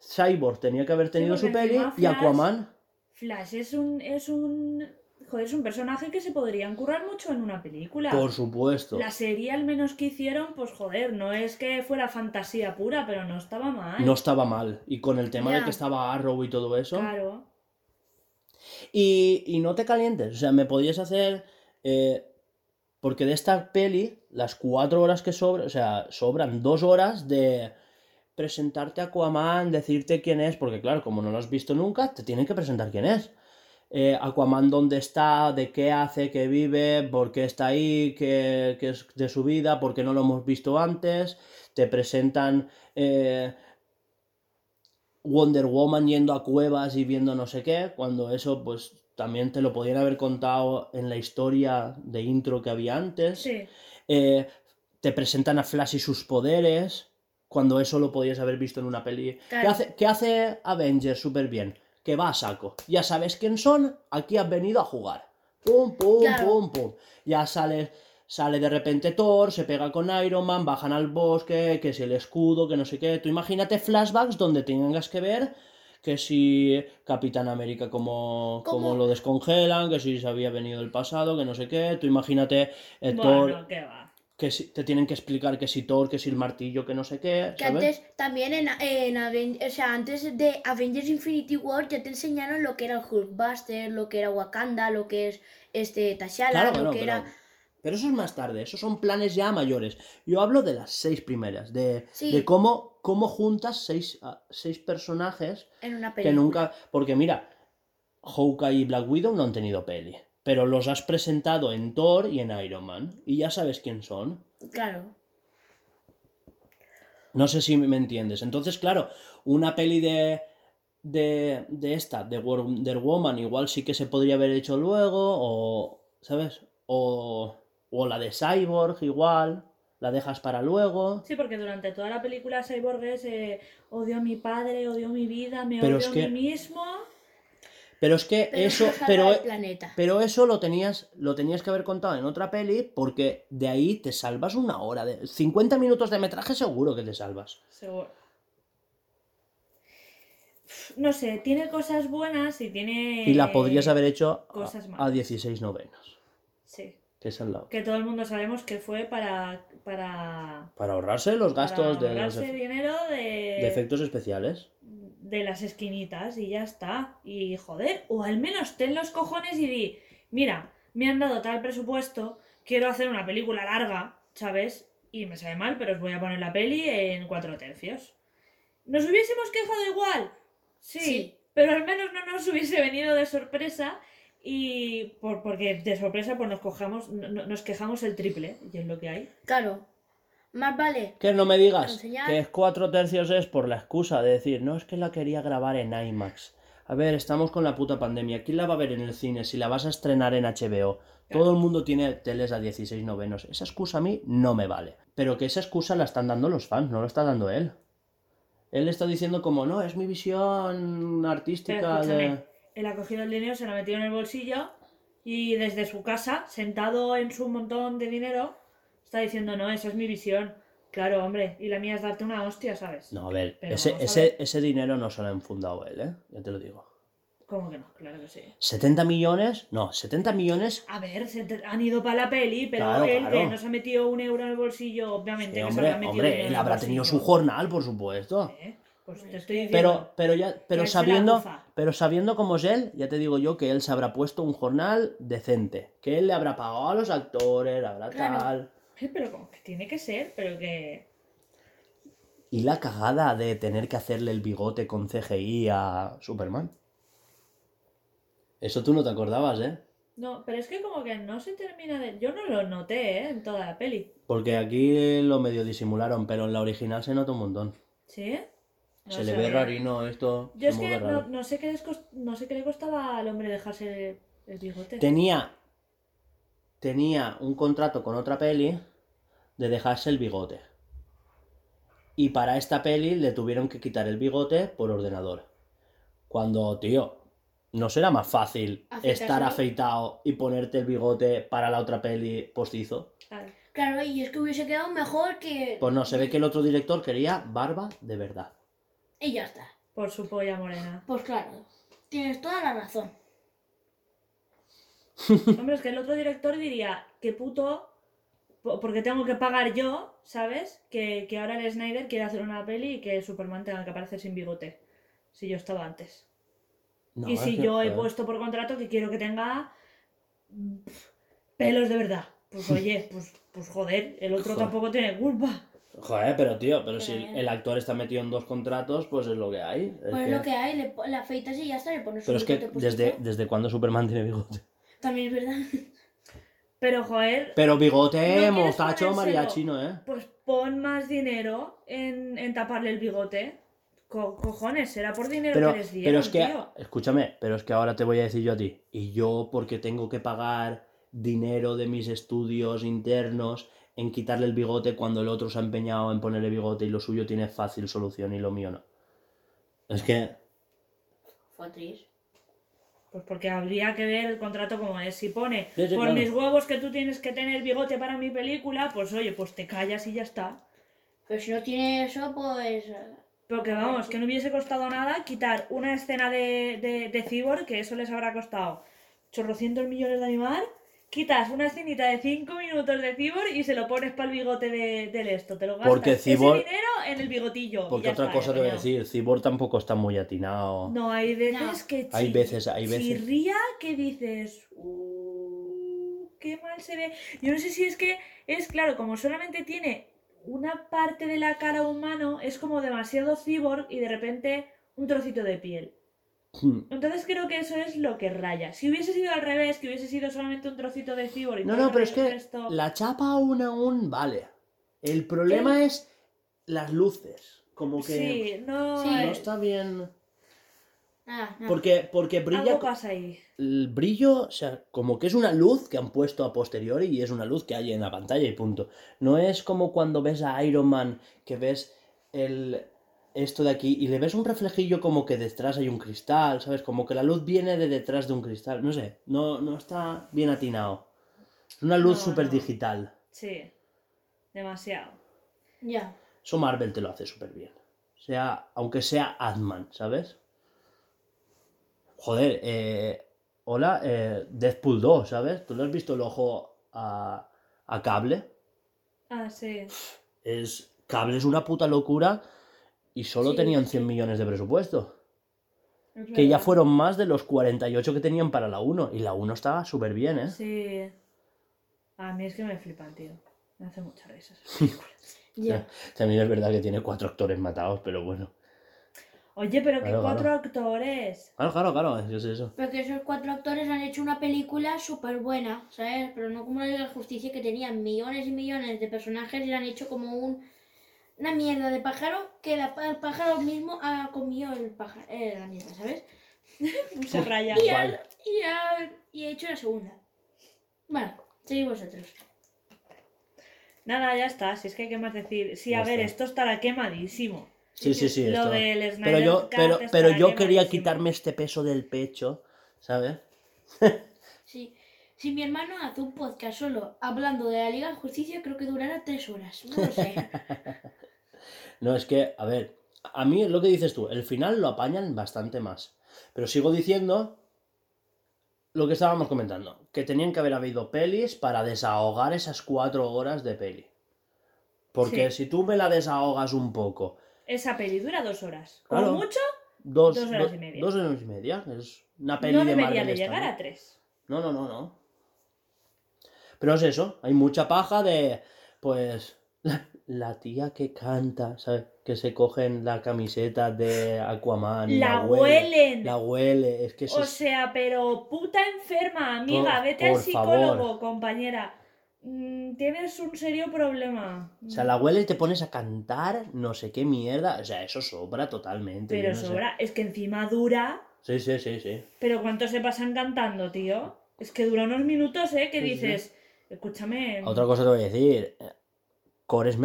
Cyborg tenía que haber tenido su peli y Aquaman. Flash es un, es un. Joder, es un personaje que se podrían currar mucho en una película. Por supuesto. La serie al menos que hicieron, pues joder, no es que fuera fantasía pura, pero no estaba mal. No estaba mal. Y con el tema de que estaba Arrow y todo eso. Claro. Y, y no te calientes. O sea, me podías hacer. eh, porque de esta peli, las cuatro horas que sobran, o sea, sobran dos horas de presentarte a Aquaman, decirte quién es, porque claro, como no lo has visto nunca, te tienen que presentar quién es. Eh, Aquaman dónde está, de qué hace, qué vive, por qué está ahí, qué, qué es de su vida, por qué no lo hemos visto antes. Te presentan eh, Wonder Woman yendo a cuevas y viendo no sé qué, cuando eso pues también te lo podían haber contado en la historia de intro que había antes. Sí. Eh, te presentan a Flash y sus poderes, cuando eso lo podías haber visto en una peli. ¿Qué, Claro. hace, qué hace Avengers súper bien? Que va a saco. Ya sabes quién son, aquí has venido a jugar. Pum, pum, Claro. pum, pum. Ya sale, sale de repente Thor, se pega con Iron Man, bajan al bosque, que si el escudo, que no sé qué. Tú imagínate flashbacks donde tengas que ver que si Capitán América como, como lo descongelan, que si se había venido del pasado, que no sé qué. Tú imagínate eh, Thor, qué va. Que si, te tienen que explicar que si Thor, que si el martillo, que no sé qué, Que antes, también en, en Aven- o sea, antes de Avengers Infinity War ya te enseñaron lo que era Hulkbuster, lo que era Wakanda, lo que es este T'Challa, Claro, lo que pero, era... pero eso es más tarde, esos son planes ya mayores. Yo hablo de las seis primeras, de, Sí. de cómo, cómo juntas seis, a- seis personajes En una que película. nunca... Porque mira, Hawkeye y Black Widow no han tenido peli, pero los has presentado en Thor y en Iron Man, y ya sabes quién son. Claro. No sé si me entiendes. Entonces, claro, una peli de, de, de esta, de Wonder Woman, igual sí que se podría haber hecho luego, o, ¿sabes? O, o la de Cyborg, igual, la dejas para luego. Sí, porque durante toda la película Cyborg es eh, odio a mi padre, odio mi vida, me Pero odio es que- a mí mismo. Pero es que Pero eso, pero, el planeta. pero eso lo tenías, lo tenías que haber contado en otra peli, porque de ahí te salvas una hora. De, 50 minutos de metraje seguro que te salvas. Seguro. No sé, tiene cosas buenas y tiene. Y la podrías haber hecho a- cosas a, malas. 16 novenas. Sí. Que es al lado. Que todo el mundo sabemos que fue para. para. Para ahorrarse los gastos para de, los ahorrarse efe- dinero de. de efectos especiales. De las esquinitas y ya está. Y joder, o al menos ten los cojones y di, mira, me han dado tal presupuesto, quiero hacer una película larga, ¿sabes? Y me sabe mal, pero os voy a poner la peli en cuatro tercios. ¿Nos hubiésemos quejado igual? Sí, Sí. pero al menos no nos hubiese venido de sorpresa y por, porque de sorpresa pues nos cojamos, no- no- nos quejamos el triple, y es lo que hay. Claro. Más vale. Que no me digas Enseñar- que es cuatro tercios es por la excusa de decir, no es que la quería grabar en IMAX. A ver, estamos con la puta pandemia. ¿Quién la va a ver en el cine si la vas a estrenar en HBO? Todo el mundo tiene teles a 16 novenos. Esa excusa a mí no me vale. Pero que esa excusa la están dando los fans, no lo está dando él. Él está diciendo como, no, es mi visión Pero artística escúchame, de... él ha cogido el dinero, se lo ha metido en el bolsillo y desde su casa, sentado en su montón de dinero, está diciendo, no, esa es mi visión. Claro, hombre, y la mía es darte una hostia, ¿sabes? No, a ver, Pero ese, vamos a ese, ver. ese dinero no se lo ha enfundado él, ¿eh? Ya te lo digo. ¿Cómo que no? Claro que sí. ¿70 millones? No, 70 millones A ver, se te- han ido para la peli, pero Claro, él claro. que no se ha metido un euro en el bolsillo, obviamente. Sí, que se hombre, habrá metido hombre, dinero en él el habrá tenido su bolsillo. jornal, por supuesto. ¿Eh? Pues te estoy diciendo. Pero, pero ya, pero Que se la sabiendo, bufa. pero sabiendo cómo es él, ya te digo yo que él se habrá puesto un jornal decente. Que él le habrá pagado a los actores, habrá Claro. tal. Pero como que tiene que ser, pero que. Y la cagada de tener que hacerle el bigote con CGI a Superman. Eso tú no te acordabas, ¿eh? No, pero es que como que no se termina de. Yo no lo noté, ¿eh? En toda la peli. Porque aquí lo medio disimularon, pero en la original se nota un montón. ¿Sí? No se le ve rarino esto. Yo es que no, no sé qué no sé qué le costaba al hombre dejarse el, el bigote. Tenía. Tenía un contrato con otra peli de dejarse el bigote. Y para esta peli le tuvieron que quitar el bigote por ordenador. Cuando, tío, ¿no será más fácil estar afeitado y ponerte el bigote para la otra peli postizo? Claro. Claro, y es que hubiese quedado mejor que. Pues no, se ve que el otro director quería barba de verdad. Y ya está. Por su polla morena. Pues claro. Tienes toda la razón. Hombre, es que el otro director diría, qué puto, porque tengo que pagar yo, ¿sabes? Que, que ahora el Snyder quiere hacer una peli y que Superman tenga que aparecer sin bigote. Si yo estaba antes. No, y si que, yo he joder. puesto por contrato que quiero que tenga pelos de verdad. Pues oye, pues, pues joder, el otro Joder. tampoco tiene culpa. Joder, pero tío, pero si el actor está metido en dos contratos, pues es lo que hay. Es Pues que- es lo que hay, le, le afeitas y ya está, le pones Pero es que desde, desde cuándo Superman tiene bigote. También es verdad. Pero joder, Pero bigote, ¿No mostacho, ponérselo? mariachi, ¿no, eh? pues pon más dinero en, en taparle el bigote. Co- cojones, será por dinero Pero, que les dieron, pero es que, tío. escúchame, pero es que ahora te voy a decir yo a ti. Y yo, porque tengo que pagar dinero de mis estudios internos en quitarle el bigote cuando el otro se ha empeñado en ponerle bigote y lo suyo tiene fácil solución y lo mío no. Es que, Fue triste. Pues porque habría que ver el contrato como es. Si pone, Sí, sí, por claro. mis huevos que tú tienes que tener bigote para mi película, pues oye, pues te callas y ya está. Pero si no tiene eso, pues. eh, Porque vamos, que no hubiese costado nada quitar una escena de, de, de Cyborg, que eso les habrá costado chorrocientos millones de animar. Quitas una escenita de 5 minutos de Cyborg y se lo pones para el bigote de, del esto. Te lo gastas Porque ese dinero en el bigotillo. porque otra está, cosa te voy a decir, Cibor tampoco está muy atinado. No, hay veces No. que Hay veces, hay veces. chirría que dices, "Uh, qué mal se ve. Yo no sé si es que es claro, como solamente tiene una parte de la cara humano, es como demasiado cyborg y de repente un trocito de piel. Hmm. Entonces creo que eso es lo que raya. Si hubiese sido al revés, que hubiese sido solamente un trocito de cyborg y No, no, pero es que resto- la chapa aún aún vale. El problema es las luces. Como que Sí, no... Sí. no está bien. Nada. Porque, porque brilla. algo pasa ahí. El brillo, o sea, como que es una luz que han puesto a posteriori y es una luz que hay en la pantalla y punto. No es como cuando ves a Iron Man que ves el, esto de aquí y le ves un reflejillo como que detrás hay un cristal, ¿sabes? Como que la luz viene de detrás de un cristal. No sé, no, no está bien atinado. Es una luz No, súper no. digital. Sí. Demasiado. Ya. Eso Marvel te lo hace súper bien. O sea, aunque sea Ant-Man, ¿sabes? Joder, eh, hola, eh, Deadpool 2, ¿sabes? ¿Tú le has visto el ojo a, a Cable? Ah, sí. Es, Cable es una puta locura y solo Sí, tenían sí. 100 millones de presupuesto. Es Que ya fueron más de los 48 que tenían para la 1. Y la 1 estaba súper bien, ¿eh? Sí. A mí es que me flipan, tío. Me hace muchas risas. Ya. También es verdad que tiene cuatro actores matados, pero bueno. Oye, pero que Claro, cuatro claro. actores. Claro, claro, claro, es eso. Pero que esos cuatro actores han hecho una película súper buena, ¿sabes? Pero no como la de la justicia que tenía millones y millones de personajes y la han hecho como un, una mierda de pájaro que la- el pájaro mismo ha comido el pájaro, eh, la mierda, ¿sabes? Se raya. Y, ha, Vale. y, ha, y ha hecho la segunda. Bueno, seguid vosotros. Nada, ya está. Si es que hay que más decir. Sí, a ver, está. esto estará quemadísimo. Sí, sí, sí. Lo esto- del Pero Snyder yo, Cut pero, pero yo quería quitarme este peso del pecho, ¿sabes? Sí. Si mi hermano hace un podcast solo hablando de la Liga de Justicia, creo que durará tres horas. No lo sé. No, es que, a ver, a mí lo que dices tú, el final lo apañan bastante más. Pero sigo diciendo lo que estábamos comentando, que tenían que haber habido pelis para desahogar esas cuatro horas de peli. Porque Sí. si tú me la desahogas un poco, Esa peli dura dos horas. Como Claro. mucho, dos, Dos horas do- y media. dos horas y media, es una peli no de debería de llegar a tres. No, no, no, no. Pero es eso, hay mucha paja de, pues, la, la tía que canta, ¿sabes? Que se cogen la camiseta de Aquaman. La huele, huelen. La huele, es que eso O sea, pero puta enferma, amiga. Por- Vete al psicólogo, favor. compañera. Mm, tienes un serio problema. O sea, la huele y te pones a cantar no sé qué mierda. O sea, eso sobra totalmente. Pero no sé. sobra. Es que encima dura. Sí, sí, sí, sí. Pero ¿cuánto se pasan cantando, tío? Es que dura unos minutos, ¿eh? Que Sí, sí. dices, escúchame. Otra cosa te voy a decir. Eh, Cores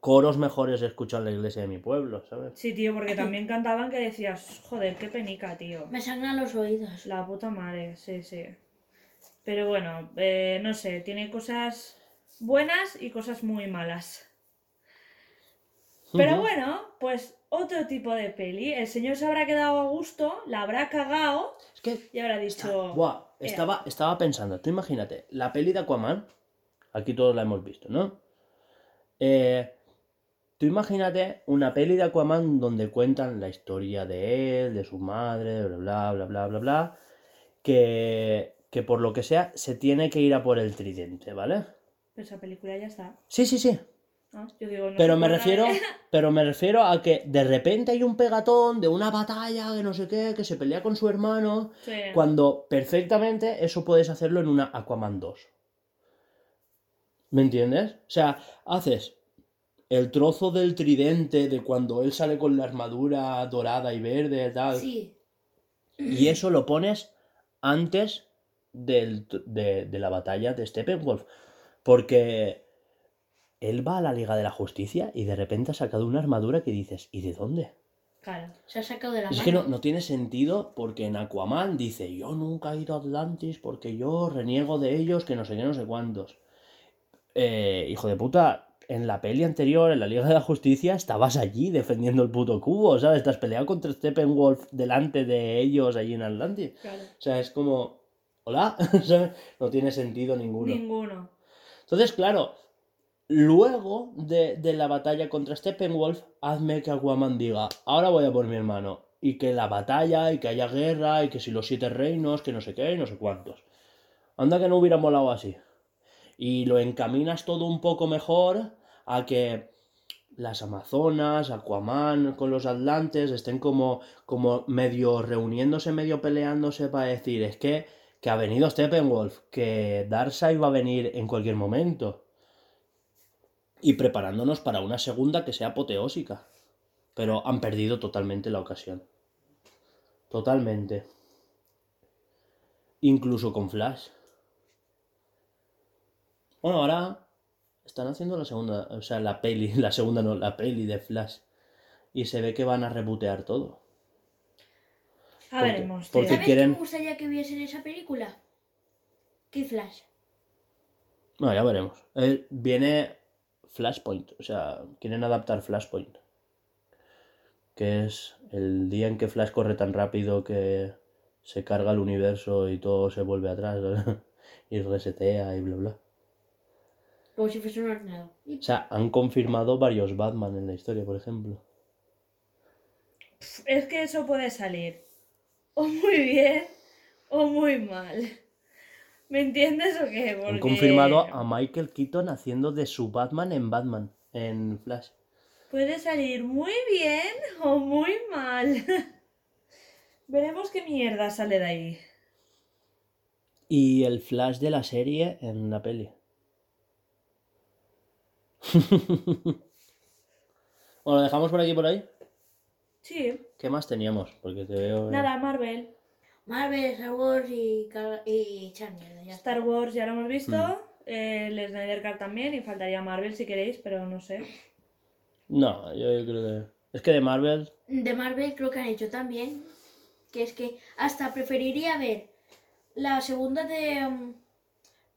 coros mejores he escuchado en la iglesia de mi pueblo, ¿sabes? Sí, tío, porque también cantaban que decías, joder, qué penica, tío. Me sangran los oídos. La puta madre, sí, sí. Pero bueno, eh, no sé, tiene cosas buenas y cosas muy malas. Pero bueno, pues otro tipo de peli. El señor se habrá quedado a gusto, la habrá cagado Es que y habrá Está- dicho. buah, estaba, estaba pensando, tú imagínate, la peli de Aquaman, aquí todos la hemos visto, ¿no? Eh, tú imagínate una peli de Aquaman donde cuentan la historia de él, de su madre, bla, bla, bla, bla, bla, bla, que, que por lo que sea se tiene que ir a por el tridente, ¿vale? Pero esa película ya está. Sí, sí, sí, ¿no? Yo digo, no pero me refiero, de- pero me refiero a que de repente hay un pegatón de una batalla, que no sé qué, que se pelea con su hermano, Sí. cuando perfectamente eso puedes hacerlo en una Aquaman 2. ¿Me entiendes? O sea, haces el trozo del tridente de cuando él sale con la armadura dorada y verde y tal. Sí. Y eso lo pones antes del de, de la batalla de Steppenwolf. Porque él va a la Liga de la Justicia y de repente ha sacado una armadura que dices, ¿y de dónde? Claro. Se ha sacado de la Es mano. que no, no tiene sentido porque en Aquaman dice, yo nunca he ido a Atlantis porque yo reniego de ellos que no sé qué, no sé cuántos. Eh, hijo de puta, en la peli anterior, en la Liga de la Justicia, estabas allí defendiendo el puto cubo, ¿sabes? Estás peleado contra Steppenwolf delante de ellos allí en Atlantis. Claro. O sea, es como, hola. No tiene sentido ninguno. Ninguno. Entonces, claro, luego de, de la batalla contra Steppenwolf, hazme que Aquaman diga, ahora voy a por mi hermano. Y que la batalla, y que haya guerra, y que si los siete reinos, que no sé qué, y no sé cuántos. Anda que no hubiera molado así. Y lo encaminas todo un poco mejor a que las Amazonas, Aquaman con los Atlantes estén como, como medio reuniéndose, medio peleándose para decir, es que, que ha venido Steppenwolf, que Darkseid va a venir en cualquier momento. Y preparándonos para una segunda que sea apoteósica. Pero han perdido totalmente la ocasión. Totalmente. Incluso con Flash. Bueno, ahora están haciendo la segunda, o sea, la peli, la segunda no, la peli de Flash. y se ve que van a rebotear todo. A Porque- veremos. porque- ¿Sabes quieren- qué me gustaría que viesen esa película? Kid Flash. Bueno, ya veremos. Eh, viene Flashpoint, o sea, quieren adaptar Flashpoint. Que es el día en que Flash corre tan rápido que se carga el universo y todo se vuelve atrás y resetea y bla bla. Como si fuese un ordenador. O sea, han confirmado varios Batman en la historia, por ejemplo. Es que eso puede salir o muy bien o muy mal. ¿Me entiendes o qué? Han Porque- confirmado a Michael Keaton haciendo de su Batman en Batman, en Flash. Puede salir muy bien o muy mal. Veremos qué mierda sale de ahí. Y el Flash de la serie en la peli. bueno, lo dejamos por aquí por ahí. Sí. ¿Qué más teníamos? Porque te veo. eh, Nada, Marvel. Marvel, Star Wars y, y ya está. Star Wars ya lo hemos visto. Mm. eh, el Snyder Cut también. Y faltaría Marvel si queréis, pero no sé. No, yo, yo creo que. Es que de Marvel. De Marvel creo que han hecho también. Que es que hasta preferiría ver la segunda de.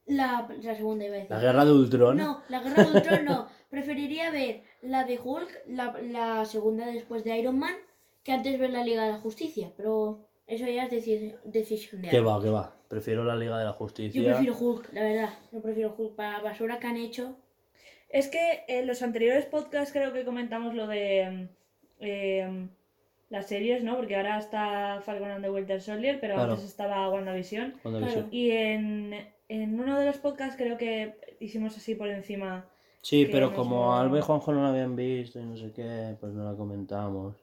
La, la segunda iba a decir. La guerra de Ultron. No, la guerra de Ultron no. Preferiría ver la de Hulk, la, la segunda después de Iron Man, que antes ver la Liga de la Justicia. Pero eso ya es deci- decisión de Que va, que va. Prefiero la Liga de la Justicia. Yo prefiero Hulk, la verdad. Yo prefiero Hulk para la basura que han hecho. Es que en los anteriores podcasts creo que comentamos lo de mm, eh, las series, ¿no? Porque ahora está Falcon and the Winter Soldier, pero Claro. antes estaba WandaVision. Claro. visión. Y en, en uno de los podcasts creo que hicimos así por encima. Sí, pero como lo- Alba y Juanjo no la habían visto y no sé qué, pues no la comentamos.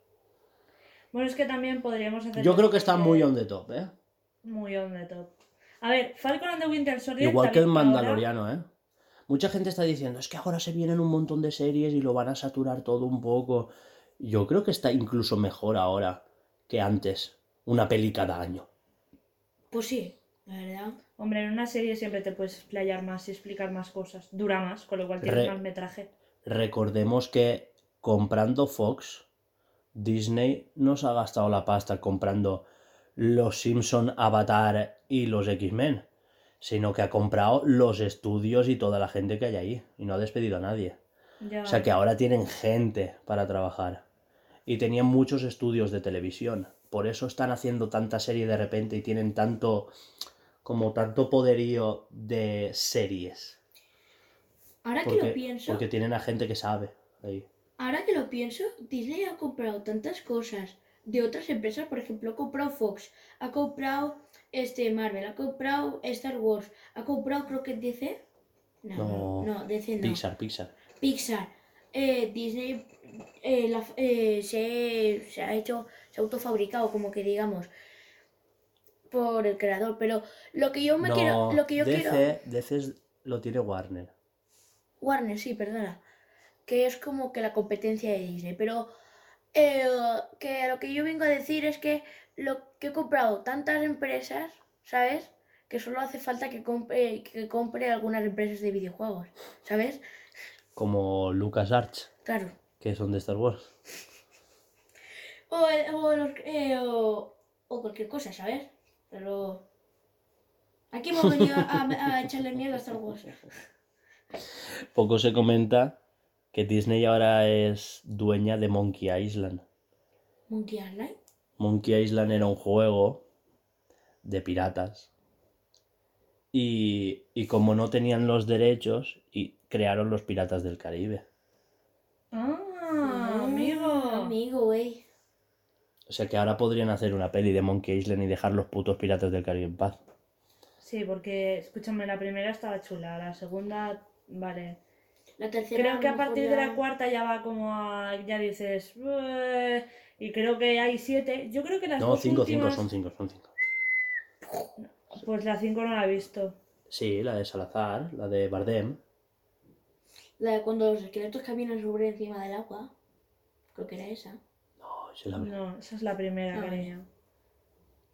Bueno, es que también podríamos hacer. Yo creo que está muy on the top, ¿eh? Muy on the top. A ver, Falcon and the Winter Soldier. Igual que el ahora- Mandaloriano, ¿eh? Mucha gente está diciendo, es que ahora se vienen un montón de series y lo van a saturar todo un poco. Yo creo que está incluso mejor ahora que antes. Una peli cada año. Pues sí, la verdad. Hombre, en una serie siempre te puedes explayar más y explicar más cosas. Dura más, con lo cual tienes Re- más metraje. Recordemos que comprando Fox, Disney no se ha gastado la pasta comprando los Simpson, Avatar y los X-Men, sino que ha comprado los estudios y toda la gente que hay ahí y no ha despedido a nadie. Ya. O sea que ahora tienen gente para trabajar. Y tenían muchos estudios de televisión. Por eso están haciendo tanta serie de repente y tienen tanto como tanto poderío de series. Ahora que lo pienso, porque tienen a gente que sabe ahí. ahora que lo pienso, Disney ha comprado tantas cosas de otras empresas, por ejemplo, ha comprado Fox, ha comprado este Marvel, ha comprado Star Wars, ha comprado creo que DC. No, no, No, no, DC no. Pixar, Pixar. Pixar. Eh, Disney eh, la- eh, se, se ha hecho, se ha autofabricado, como que digamos, por el creador. Pero lo que yo me no, quiero, lo que yo DC, quiero, DC lo tiene Warner. Warner, sí, perdona, que es como que la competencia de Disney. Pero eh, que lo que yo vengo a decir es que lo que he comprado tantas empresas, ¿sabes? Que solo hace falta que compre, que compre algunas empresas de videojuegos, ¿sabes? Como LucasArts, Claro. que son de Star Wars. O, los- eh, o, o cualquier cosa, ¿sabes? Pero. Aquí hemos venido a, a echarle miedo a Star Wars. Poco se comenta que Disney ahora es dueña de Monkey Island. Monkey Island. Monkey Island era un juego de piratas. Y, y como no tenían los derechos, y crearon los Piratas del Caribe. Ah, amigo. Amigo, güey. O sea que ahora podrían hacer una peli de Monkey Island y dejar los putos Piratas del Caribe en paz. Sí, porque, escúchame, la primera estaba chula, la segunda, vale. La tercera. Creo que a partir de la cuarta ya va como a, ya dices, "Bueh", y creo que hay siete. Yo creo que las No, dos cinco, cinco, últimas, son cinco, son cinco. pues la cinco no la he visto. Sí, la de Salazar, la de Bardem. La de cuando los esqueletos caminan sobre encima del agua. Creo que era esa. No, esa es la- No, esa es la primera, Ah, cariño.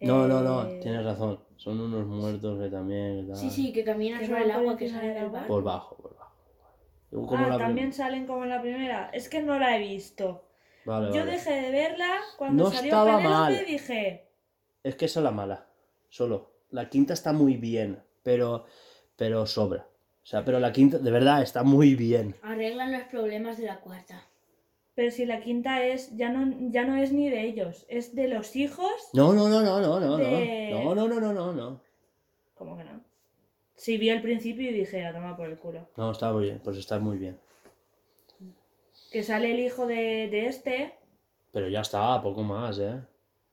no, no, no, Eh, tienes razón. Son unos muertos que también. que Sí, sí, que caminan sobre el por agua que sale del bar. Por bajo, por bajo. Como Ah, la también salen como en la primera. Es que no la he visto. Vale, Yo vale. dejé de verla cuando No salió estaba Penélope mal. y dije, Es que esa es la mala. Solo. La quinta está muy bien, pero, pero sobra. O sea, pero la quinta, de verdad, está muy bien. Arreglan los problemas de la cuarta. Pero si la quinta es, ya no, ya no es ni de ellos, es de los hijos. No, no, no, no, no, no, De- no. No, no, no, no, no, no. ¿Cómo que no? Sí, vi el principio y dije, a tomar por el culo. No, está muy bien, pues está muy bien. Que sale el hijo de, de este. Pero ya está, poco más, ¿eh?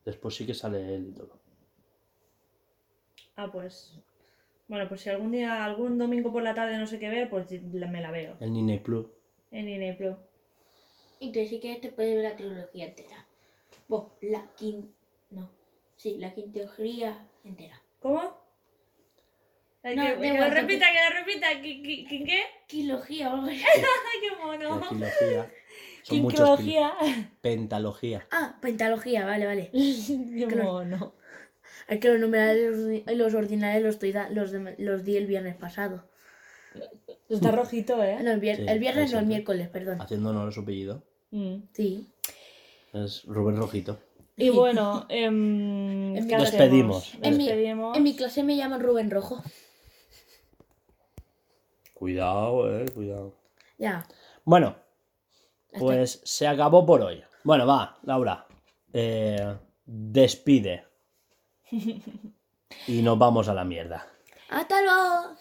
Después sí que sale todo. Ah, pues. Bueno, pues si algún día, algún domingo por la tarde no sé qué ver, pues me la veo. El Nine Club. En Disney Plus. Y te sí que te puedes ver la trilogía entera. Bueno, la quinta. No. Sí, la quinteología entera. ¿Cómo? Ay, No, que, que lo que- repita, que lo repita. ¿Qué? qué, qué, qué? Quilogía qué mono. La trilogía. Son muchos. Pentalogía. Ah, pentalogía, vale, vale. Qué mono. Es que los numerales y los ordinales los, estoy da- los, de- los di el viernes pasado. Está rojito, ¿eh? no, el, vier- Sí, el viernes no, el miércoles, perdón. Haciendo honor a su apellido. Mm. Sí. Es Rubén Rojito. Y bueno, em, En mi ¿qué clase- hacemos? Despedimos. En mi- Despedimos. En mi clase me llaman Rubén Rojo. Cuidado, eh, cuidado. Ya. Bueno, Hasta- pues se acabó por hoy. Bueno, va, Laura. eh, despide. Y nos vamos a la mierda. ¡Hasta luego!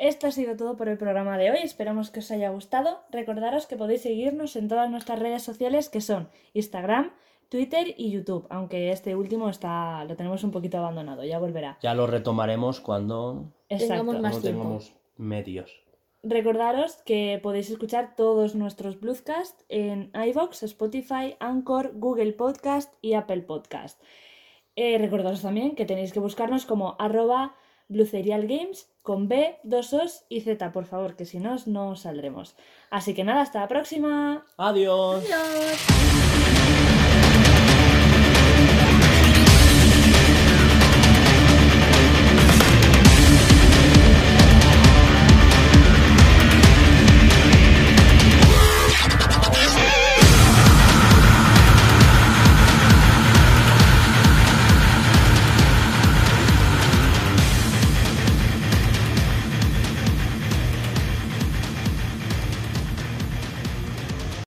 Esto ha sido todo por el programa de hoy. Esperamos que os haya gustado. Recordaros que podéis seguirnos en todas nuestras redes sociales que son Instagram, Twitter y YouTube. Aunque este último está lo tenemos un poquito abandonado. Ya volverá. Ya lo retomaremos cuando Exacto. Tengamos más tiempo. tengamos medios. Recordaros que podéis escuchar todos nuestros Bluescast en iVoox, Spotify, Anchor, Google Podcast y Apple Podcast. Eh, recordaros también que tenéis que buscarnos como arroba Games con B, dos Os y Z, por favor, que si no, no saldremos. Así que nada, hasta la próxima. Adiós. Adiós.